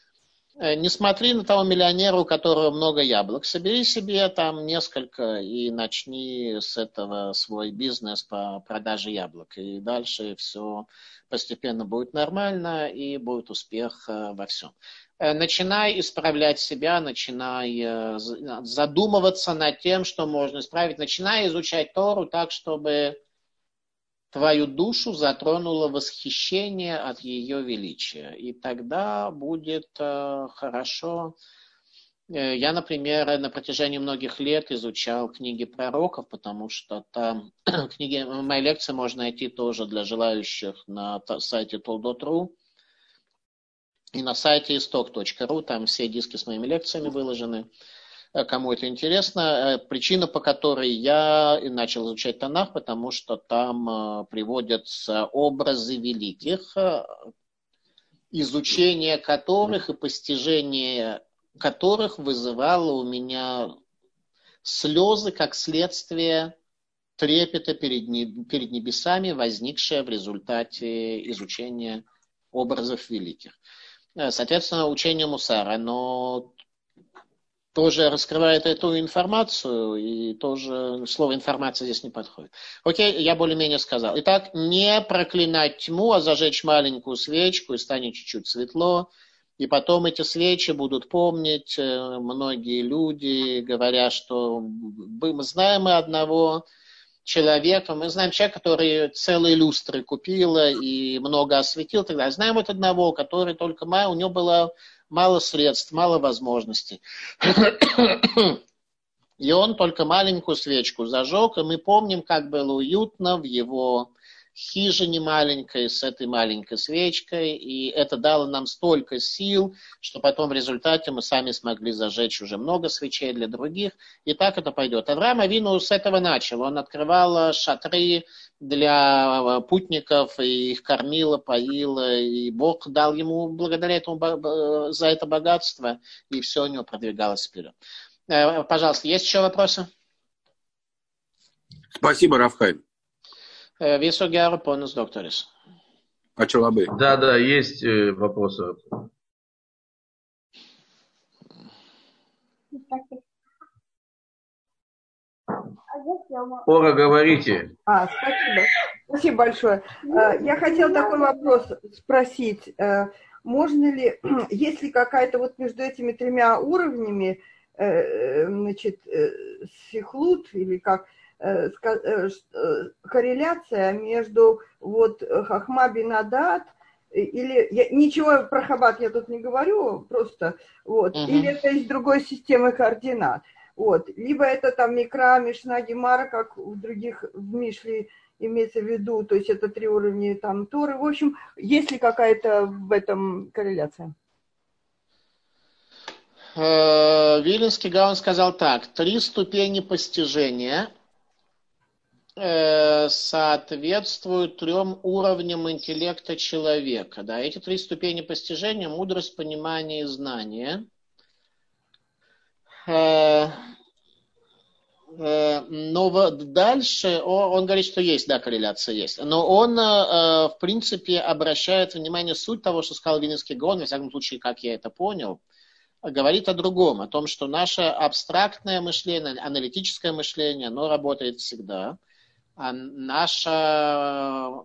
не смотри на того миллионера, у которого много яблок. Собери себе там несколько и начни с этого свой бизнес по продаже яблок. И дальше все постепенно будет нормально и будет успех во всем. Э, начинай исправлять себя, начинай э, задумываться над тем, что можно исправить, начинай изучать Тору так, чтобы твою душу затронуло восхищение от ее величия. И тогда будет э, хорошо. Я, например, на протяжении многих лет изучал книги пророков, потому что там книги, мои лекции можно найти тоже для желающих на сайте Толдот.ру и на сайте исток.ру, там все диски с моими лекциями выложены. Э, кому это интересно, э, причина, по которой я начал изучать Танах, потому что там э, приводятся образы великих, изучение которых и постижение которых вызывало у меня слезы как следствие трепета перед, небесами, возникшее в результате изучения образов великих. Э, соответственно, учение Мусара, оно тоже раскрывает эту информацию, и тоже слово информация здесь не подходит. Окей, я более-менее сказал. Итак, не проклинать тьму, а зажечь маленькую свечку, и станет чуть-чуть светло. И потом эти свечи будут помнить э, многие люди, говоря, что мы знаем мы одного, человека, мы знаем человека, который целые люстры купил и много осветил, тогда знаем вот одного, который только у него было мало средств, мало возможностей. И он только маленькую свечку зажег, и мы помним, как было уютно в его хижине маленькой, с этой маленькой свечкой, и это дало нам столько сил, что потом в результате мы сами смогли зажечь уже много свечей для других, и так это пойдет. Авраам Авину с этого начал. Он открывал шатры для путников, и их кормил, поил, и Бог дал ему благодаря этому, за это богатство, и все у него продвигалось вперед. Э, пожалуйста, есть еще вопросы? Спасибо, Рафхайм. Visu geru, ponas doktoris. Ačiū labai. Да, да, есть э, вопросы. Ора, говорите. А, спасибо. Спасибо большое. А, я хотел такой вопрос спросить. Э, можно ли, есть ли какая-то вот между этими тремя уровнями, значит, сихлут или как, корреляция между вот Хахма Бинадат или я, ничего про Хабат я тут не говорю, просто вот, uh-huh. или это из другой системы координат. Вот. Либо это там Микра, Мишна, Гемара, как в других, в Мишле имеется в виду, то есть это три уровня там Торы. В общем, есть ли какая-то в этом корреляция? Э, Виленский Гаон сказал так, три ступени постижения э, соответствуют трем уровням интеллекта человека. Да, эти три ступени постижения – мудрость, понимание и знание – Э, э, но дальше он говорит, что есть, да, корреляция есть. Но он, э, в принципе, обращает внимание суть того, что сказал Винницкий Гон, во всяком случае, как я это понял, говорит о другом, о том, что наше абстрактное мышление, аналитическое мышление, оно работает всегда – а наше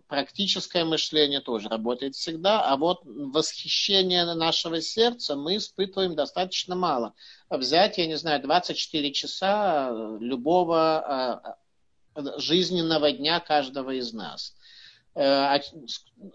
практическое мышление тоже работает всегда, а вот восхищение нашего сердца мы испытываем достаточно мало. Взять, я не знаю, 24 часа любого а, а, жизненного дня каждого из нас. Э,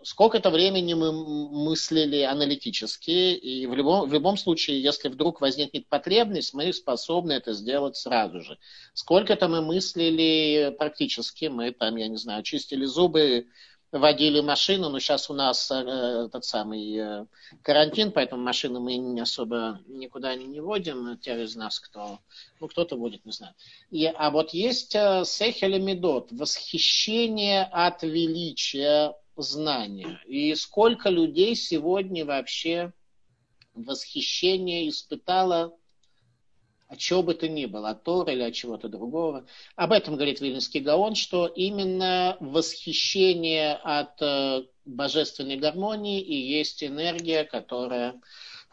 сколько-то времени мы мыслили аналитически, и в любом, в любом случае, если вдруг возникнет потребность, мы способны это сделать сразу же. Сколько-то мы мыслили практически, мы там, я не знаю, чистили зубы, водили машину, но сейчас у нас э, тот самый э, карантин, поэтому машину мы не особо никуда не, водим, те из нас, кто, ну, кто-то будет, не знаю. И, а вот есть э, сехель медот, восхищение от величия знания. И сколько людей сегодня вообще восхищение испытало от чего бы то ни было, от Тора или от чего-то другого. Об этом говорит Вильнинский Гаон, что именно восхищение от э, божественной гармонии и есть энергия, которая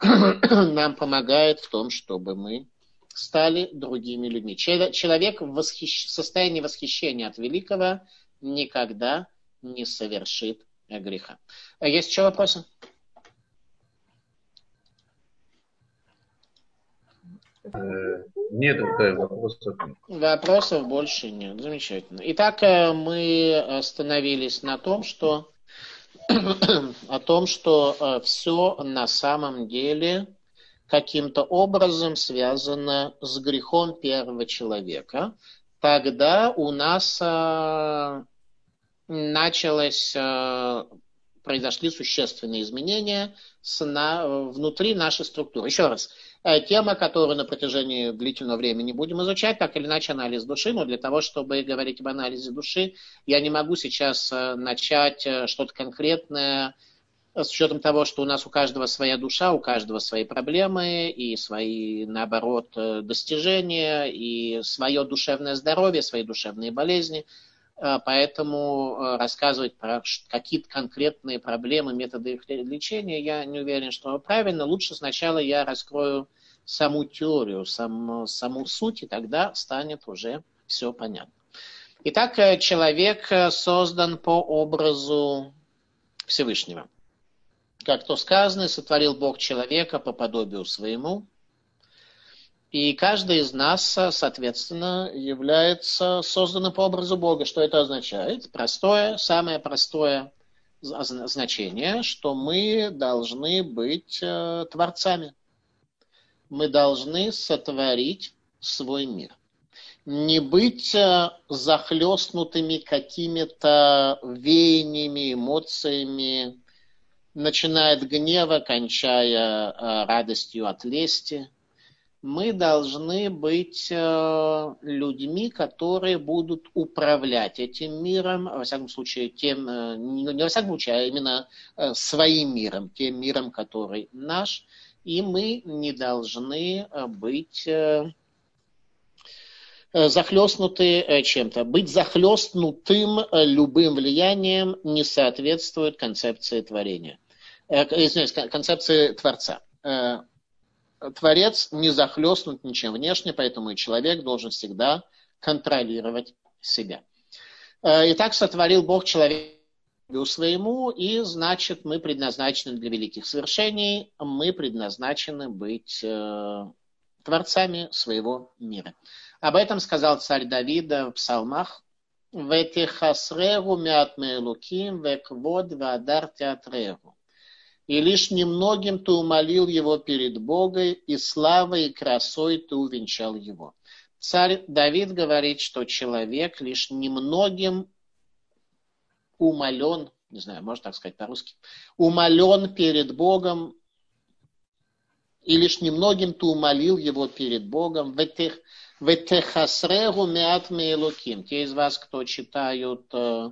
нам помогает в том, чтобы мы стали другими людьми. Человек в восхищ... состоянии восхищения от великого никогда не совершит греха. Есть еще вопросы? Нет, вопросов. Вопросов больше нет. Замечательно. Итак, э, мы остановились на том, что о том, что э, все на самом деле каким-то образом связано с грехом первого человека. Тогда у нас началось, произошли существенные изменения внутри нашей структуры. Еще раз, Э, тема, которую на протяжении длительного времени будем изучать, так или иначе анализ души, но для того, чтобы говорить об анализе души, я не могу сейчас э, начать э, что-то конкретное с учетом того, что у нас у каждого своя душа, у каждого свои проблемы и свои, наоборот, достижения, и свое душевное здоровье, свои душевные болезни. Поэтому рассказывать про какие-то конкретные проблемы, методы их лечения, я не уверен, что правильно. Лучше сначала я раскрою саму теорию, сам, саму суть, и тогда станет уже все понятно. Итак, э, человек э, создан по образу Всевышнего. Как то сказано, сотворил Бог человека по подобию своему. И каждый из нас, э, соответственно, является созданным по образу Бога. Что это означает? Простое, самое простое значение, что мы должны быть творцами мы должны сотворить свой мир. Не быть э, захлестнутыми какими-то веяниями, эмоциями, начиная от гнева, кончая э, радостью от лести. Мы должны быть э, людьми, которые будут управлять этим миром, во всяком случае, тем, не во всяком случае, а именно своим миром, тем миром, который наш – и мы не должны э, быть э, э, захлестнуты чем-то. Быть захлестнутым любым влиянием не соответствует концепции творения. Извиняюсь, концепции Творца. Творец не захлестнут ничем внешне, поэтому и человек должен всегда контролировать себя. Итак, сотворил Бог человека своему, и значит мы предназначены для великих свершений, мы предназначены быть э, творцами своего мира. Об этом сказал царь Давида в псалмах. «Ветихасрегу мят мейлуким веквод вадар театрегу». И лишь немногим ты умолил его перед Богом, и славой и красой ты увенчал его. Царь Давид говорит, что человек лишь немногим умолен, не знаю, можно так сказать по-русски, умолен перед Богом, и лишь немногим ты умолил его перед Богом. Ветехасрегу меат мейлуким. Те из вас, кто читают, э,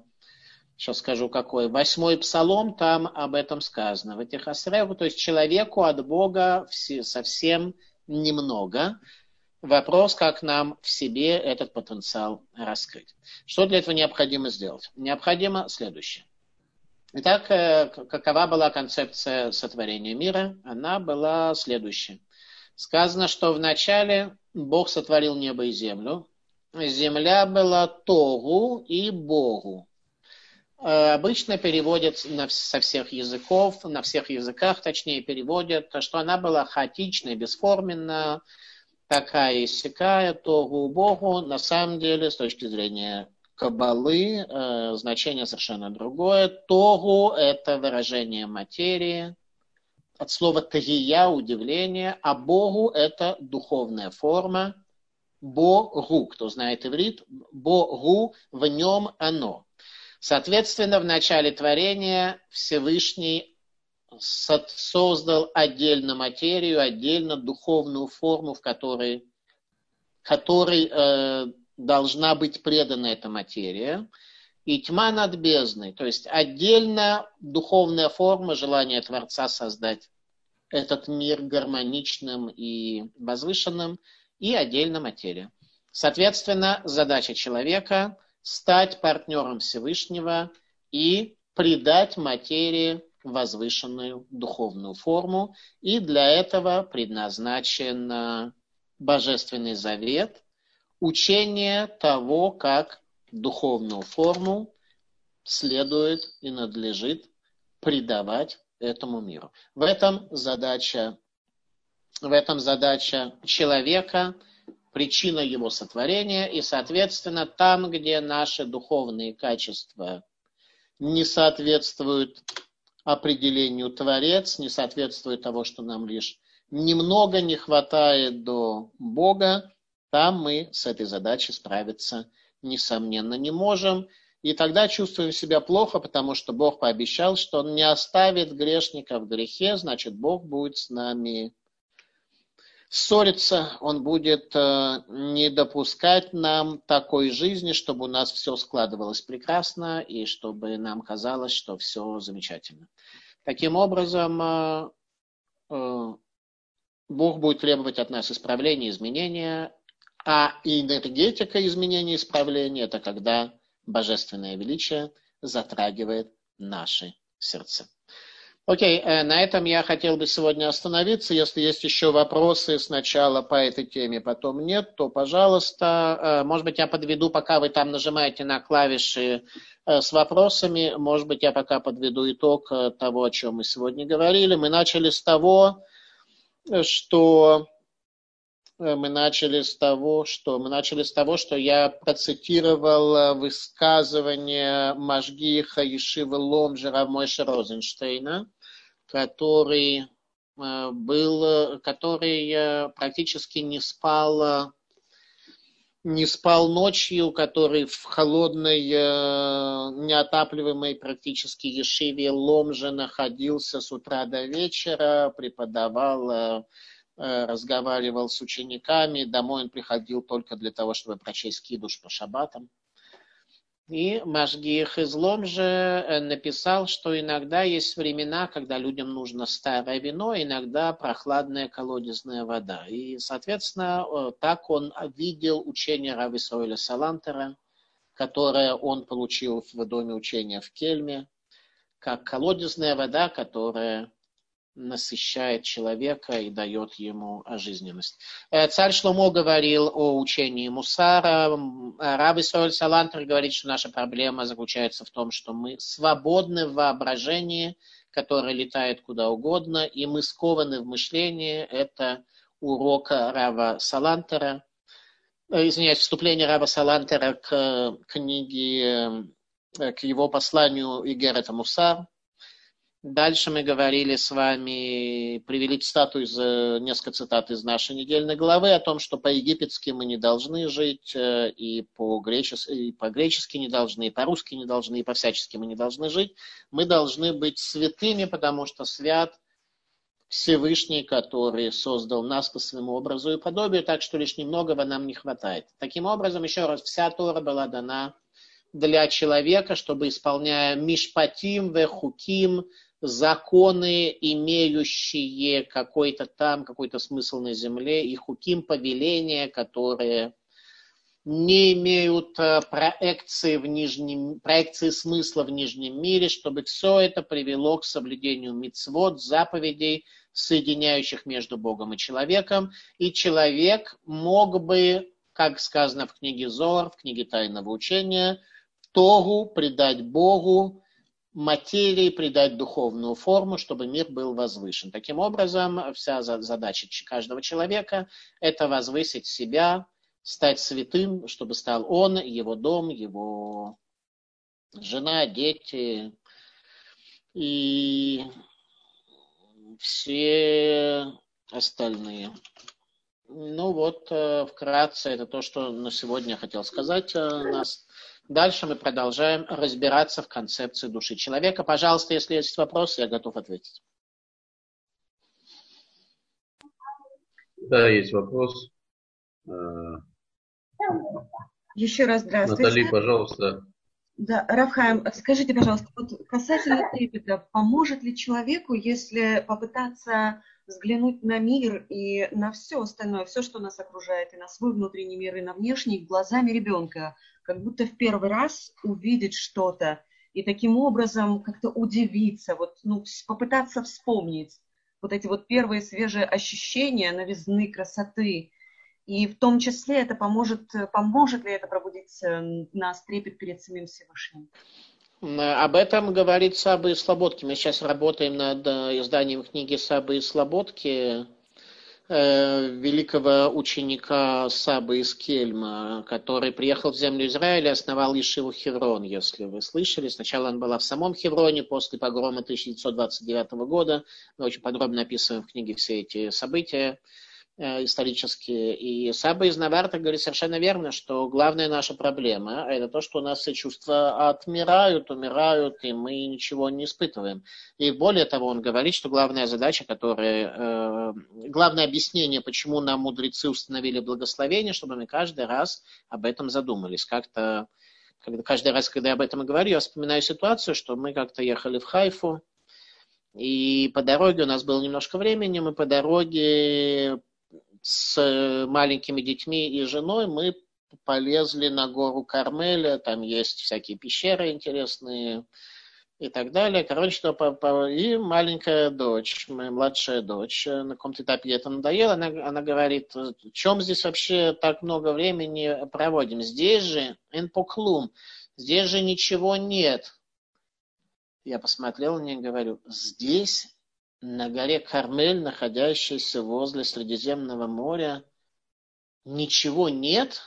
сейчас скажу какой, восьмой псалом, там об этом сказано. Ветехасрегу, то есть человеку от Бога совсем немного. Вопрос, как нам в себе этот потенциал раскрыть. Что для этого необходимо сделать? Необходимо следующее. Итак, э, какова была концепция сотворения мира? Она была следующая. Сказано, что вначале Бог сотворил небо и землю. Земля была Тогу и Богу. Э, обычно переводят со всех языков, на всех языках точнее переводят, что она была хаотичной, бесформенна, такая и сякая, тогу Богу, на самом деле, с точки зрения Кабалы, э, значение совершенно другое. Тогу – это выражение материи, от слова тагия – удивление, а Богу – это духовная форма. Богу, кто знает иврит, Богу, в нем оно. Соответственно, в начале творения Всевышний создал отдельно материю, отдельно духовную форму, в которой, которой э, должна быть предана эта материя. И тьма над бездной, то есть отдельно духовная форма желания Творца создать этот мир гармоничным и возвышенным, и отдельно материя. Соответственно, задача человека – стать партнером Всевышнего и придать материи возвышенную духовную форму, и для этого предназначен Божественный Завет, учение того, как духовную форму следует и надлежит придавать этому миру. В этом задача, в этом задача человека, причина его сотворения, и, соответственно, там, где наши духовные качества не соответствуют определению Творец, не соответствует того, что нам лишь немного не хватает до Бога, там мы с этой задачей справиться, несомненно, не можем. И тогда чувствуем себя плохо, потому что Бог пообещал, что Он не оставит грешника в грехе, значит, Бог будет с нами ссориться, Он будет э, не допускать нам такой жизни, чтобы у нас все складывалось прекрасно и чтобы нам казалось, что все замечательно. Таким образом, э, э, Бог будет требовать от нас исправления, изменения, а энергетика изменения, исправления – это когда божественное величие затрагивает наши сердца. Окей, э, на этом я хотел бы сегодня остановиться. Если есть еще вопросы сначала по этой теме, потом нет, то, пожалуйста, э, может быть, я подведу, пока вы там нажимаете на клавиши э, с вопросами, может быть, я пока подведу итог того, о чем мы сегодня говорили. Мы начали с того, что мы начали с того, что мы начали с того, что я процитировал высказывание Машгиха Ешивы Ломжера Мойша Розенштейна, который э, был, который э, практически не спал, не спал ночью, который в холодной, э, неотапливаемой практически Ешиве Ломже находился с утра до вечера, преподавал Э, разговаривал с учениками, домой он приходил только для того, чтобы прочесть кидуш по шабатам. И Машгих Излом же э, написал, что иногда есть времена, когда людям нужно старое вино, иногда прохладная колодезная вода. И, соответственно, э, так он видел учение Рави Сойля Салантера, которое он получил в доме учения в Кельме, как колодезная вода, которая насыщает человека и дает ему жизненность. Э, царь Шломо говорил о учении Мусара. Раб Исраиль Салантер говорит, что наша проблема заключается в том, что мы свободны в воображении, которое летает куда угодно, и мы скованы в мышлении. Это урок Рава Салантера. Э, извиняюсь, вступление Раба Салантера к книге, э, к его посланию Игерета Мусар. Дальше мы говорили с вами, привели цитату из, э, несколько цитат из нашей недельной главы о том, что по-египетски мы не должны жить, э, и по-гречески, и по-гречески не должны, и по-русски не должны, и по-всячески мы не должны жить. Мы должны быть святыми, потому что свят Всевышний, который создал нас по своему образу и подобию, так что лишь немногого нам не хватает. Таким образом, еще раз, вся Тора была дана для человека, чтобы, исполняя мишпатим, вехуким, законы, имеющие какой-то там, какой-то смысл на земле, и хуким повеления, которые не имеют э, проекции, в нижнем, проекции смысла в нижнем мире, чтобы все это привело к соблюдению мицвод, заповедей, соединяющих между Богом и человеком. И человек мог бы, как сказано в книге Зор, в книге Тайного учения, Тогу предать Богу, материи придать духовную форму, чтобы мир был возвышен. Таким образом, вся задача каждого человека – это возвысить себя, стать святым, чтобы стал он, его дом, его жена, дети и все остальные. Ну вот, э, вкратце, это то, что на сегодня хотел сказать. Э, нас Дальше мы продолжаем разбираться в концепции души человека. Пожалуйста, если есть вопросы, я готов ответить. Да, есть вопрос. Э, Еще раз здравствуйте. Натали, пожалуйста. Да, Рафхайм, скажите, пожалуйста, вот касательно трепета, поможет ли человеку, если попытаться взглянуть на мир и на все остальное, все, что нас окружает, и на свой внутренний мир, и на внешний, глазами ребенка, как будто в первый раз увидеть что-то и таким образом как-то удивиться, вот, ну, попытаться вспомнить вот эти вот первые свежие ощущения новизны, красоты. И в том числе это поможет, поможет ли это пробудить э, нас трепет перед самим Всевышним? Об этом говорит Саба и Слободки. Мы сейчас работаем над э, изданием книги Сабы и Слободки. Э, великого ученика Сабы из Кельма, который приехал в землю Израиля и основал Ишиву Хеврон, если вы слышали. Сначала он была в самом Хевроне, после погрома 1929 года. Мы очень подробно описываем в книге все эти события. Э, исторические. И Саба из Наварта говорит совершенно верно, что главная наша проблема – это то, что у нас все чувства отмирают, умирают, и мы ничего не испытываем. И более того, он говорит, что главная задача, которая, э, главное объяснение, почему нам мудрецы установили благословение, чтобы мы каждый раз об этом задумались. Как-то, когда, каждый раз, когда я об этом говорю, я вспоминаю ситуацию, что мы как-то ехали в Хайфу, и по дороге у нас было немножко времени, мы по дороге с э, маленькими детьми и женой мы полезли на гору Кармеля, там есть всякие пещеры интересные и так далее. Короче, что и маленькая дочь, моя младшая дочь, э, на каком-то этапе ей это надоело, она, она говорит, в чем здесь вообще так много времени проводим? Здесь же, энпоклум, здесь же ничего нет. Я посмотрел на нее и говорю, здесь на горе Кармель, находящейся возле Средиземного моря, ничего нет,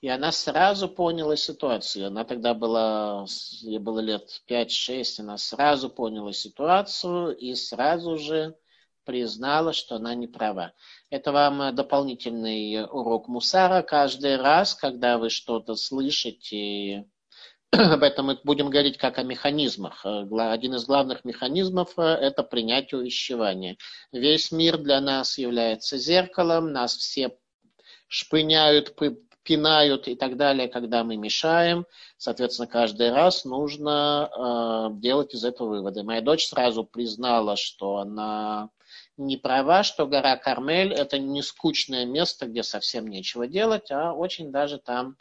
и она сразу поняла ситуацию. Она тогда была, ей было лет 5-6, она сразу поняла ситуацию и сразу же признала, что она не права. Это вам дополнительный урок мусара. Каждый раз, когда вы что-то слышите, об этом мы будем говорить как о механизмах. Э, один из главных механизмов э, – это принятие увещевания. Весь мир для нас является зеркалом, нас все шпыняют, пинают и так далее, когда мы мешаем. Соответственно, каждый раз нужно э, делать из этого выводы. Моя дочь сразу признала, что она не права, что гора Кармель – это не скучное место, где совсем нечего делать, а очень даже там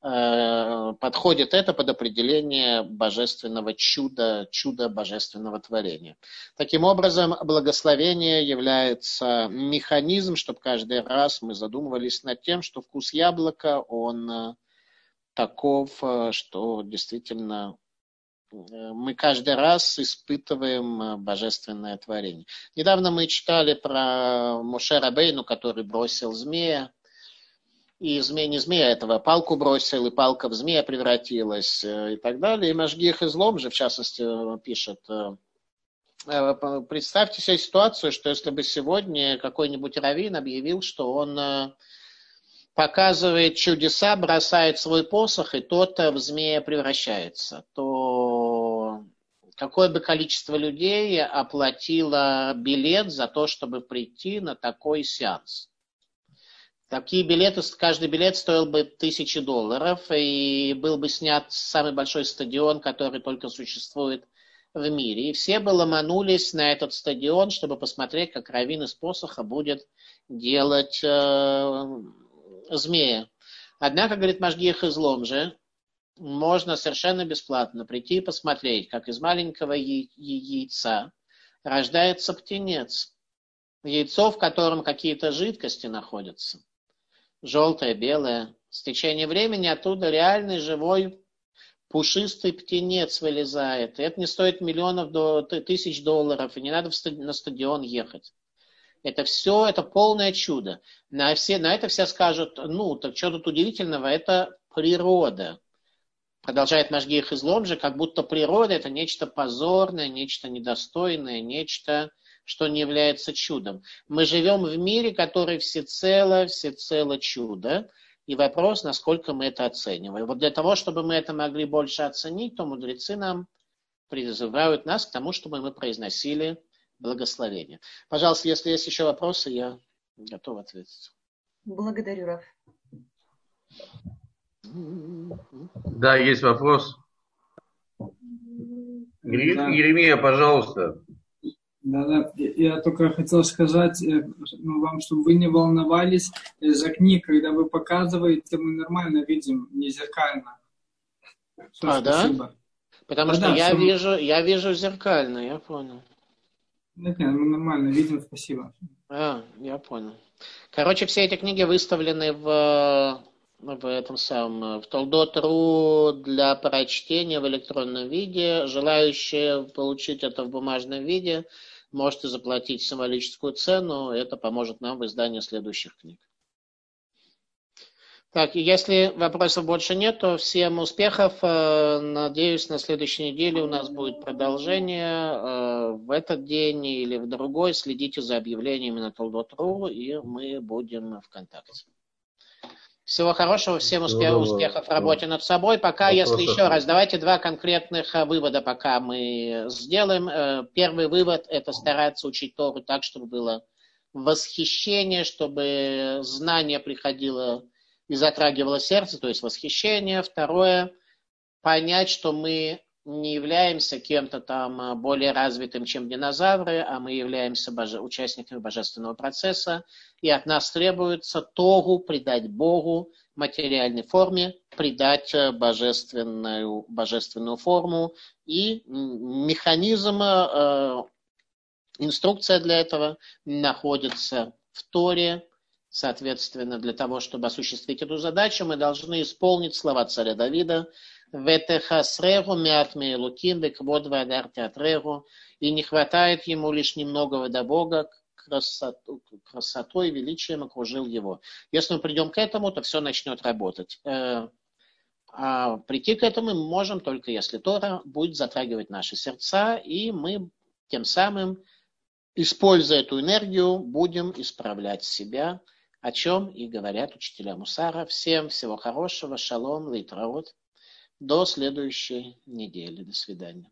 подходит это под определение божественного чуда, чуда божественного творения. Таким образом, благословение является механизм, чтобы каждый раз мы задумывались над тем, что вкус яблока, он э, таков, э, что действительно мы каждый раз испытываем божественное творение. Недавно мы читали про Моше Рабейну, который бросил змея, и змея, не змея этого, палку бросил, и палка в змея превратилась, э, и так далее. И Машгих излом же, в частности, пишет, э, э, представьте себе ситуацию, что если бы сегодня какой-нибудь раввин объявил, что он показывает чудеса, бросает свой посох, и тот в змея превращается, то какое бы количество людей оплатило билет за то, чтобы прийти на такой сеанс? Такие билеты, каждый билет стоил бы тысячи долларов, и был бы снят самый большой стадион, который только существует в мире. И все бы ломанулись на этот стадион, чтобы посмотреть, как Равин из посоха будет делать э, змея. Однако, говорит Машгих излом же, можно совершенно бесплатно прийти и посмотреть, как из маленького яйца рождается птенец. Яйцо, в котором какие-то жидкости находятся желтое, белое. С течением времени оттуда реальный живой пушистый птенец вылезает. И это не стоит миллионов до тысяч долларов, и не надо на стадион ехать. Это все, это полное чудо. На, все, на это все скажут, ну, так что тут удивительного, это природа. Продолжает Машгих излом же, как будто природа это нечто позорное, нечто недостойное, нечто что не является чудом. Мы живем в мире, который всецело, всецело чудо. И вопрос, насколько мы это оцениваем. Вот для того, чтобы мы это могли больше оценить, то мудрецы нам призывают нас к тому, чтобы мы произносили благословение. Пожалуйста, если есть еще вопросы, я готов ответить. Благодарю, Раф. Да, есть вопрос. Еремия, пожалуйста. Да, да. Я только хотел сказать э, ну, вам, чтобы вы не волновались за книг, когда вы показываете, мы нормально видим, не зеркально. Все, а, спасибо. да? Потому да, что да, я, все... вижу, я вижу зеркально, я понял. Нет, нет, мы нормально видим, спасибо. А, я понял. Короче, все эти книги выставлены в, в этом самом, в Толдот.ру для прочтения в электронном виде. Желающие получить это в бумажном виде – можете заплатить символическую цену, это поможет нам в издании следующих книг. Так, если вопросов больше нет, то всем успехов. Э, надеюсь, на следующей неделе у нас будет продолжение. Э, в этот день или в другой следите за объявлениями на Толдот.ру, и мы будем в контакте. Всего хорошего, всем успех, успехов в работе над собой. Пока, если еще раз, давайте два конкретных э, вывода пока мы сделаем. Э, первый вывод – это стараться учить Тору так, чтобы было восхищение, чтобы знание приходило и затрагивало сердце, то есть восхищение. Второе – понять, что мы не являемся кем-то там а, более развитым, чем динозавры, а мы являемся боже... участниками божественного процесса, и от нас требуется Тогу придать Богу материальной форме, придать э, божественную, божественную форму, и механизм, э, инструкция для этого находится в Торе, Соответственно, для того, чтобы осуществить эту задачу, мы должны исполнить слова царя Давида, Ветехасрегу мят мейлуким беквод вадар театрегу. И не хватает ему лишь немногого до Бога, красоту, красотой и величием окружил его. Если мы придем к этому, то все начнет работать. Э, а прийти к этому мы можем только если Тора будет затрагивать наши сердца, и мы тем самым, используя эту энергию, будем исправлять себя, о чем и говорят учителя Мусара. Всем всего хорошего, шалом, литраот. До следующей недели. До свидания.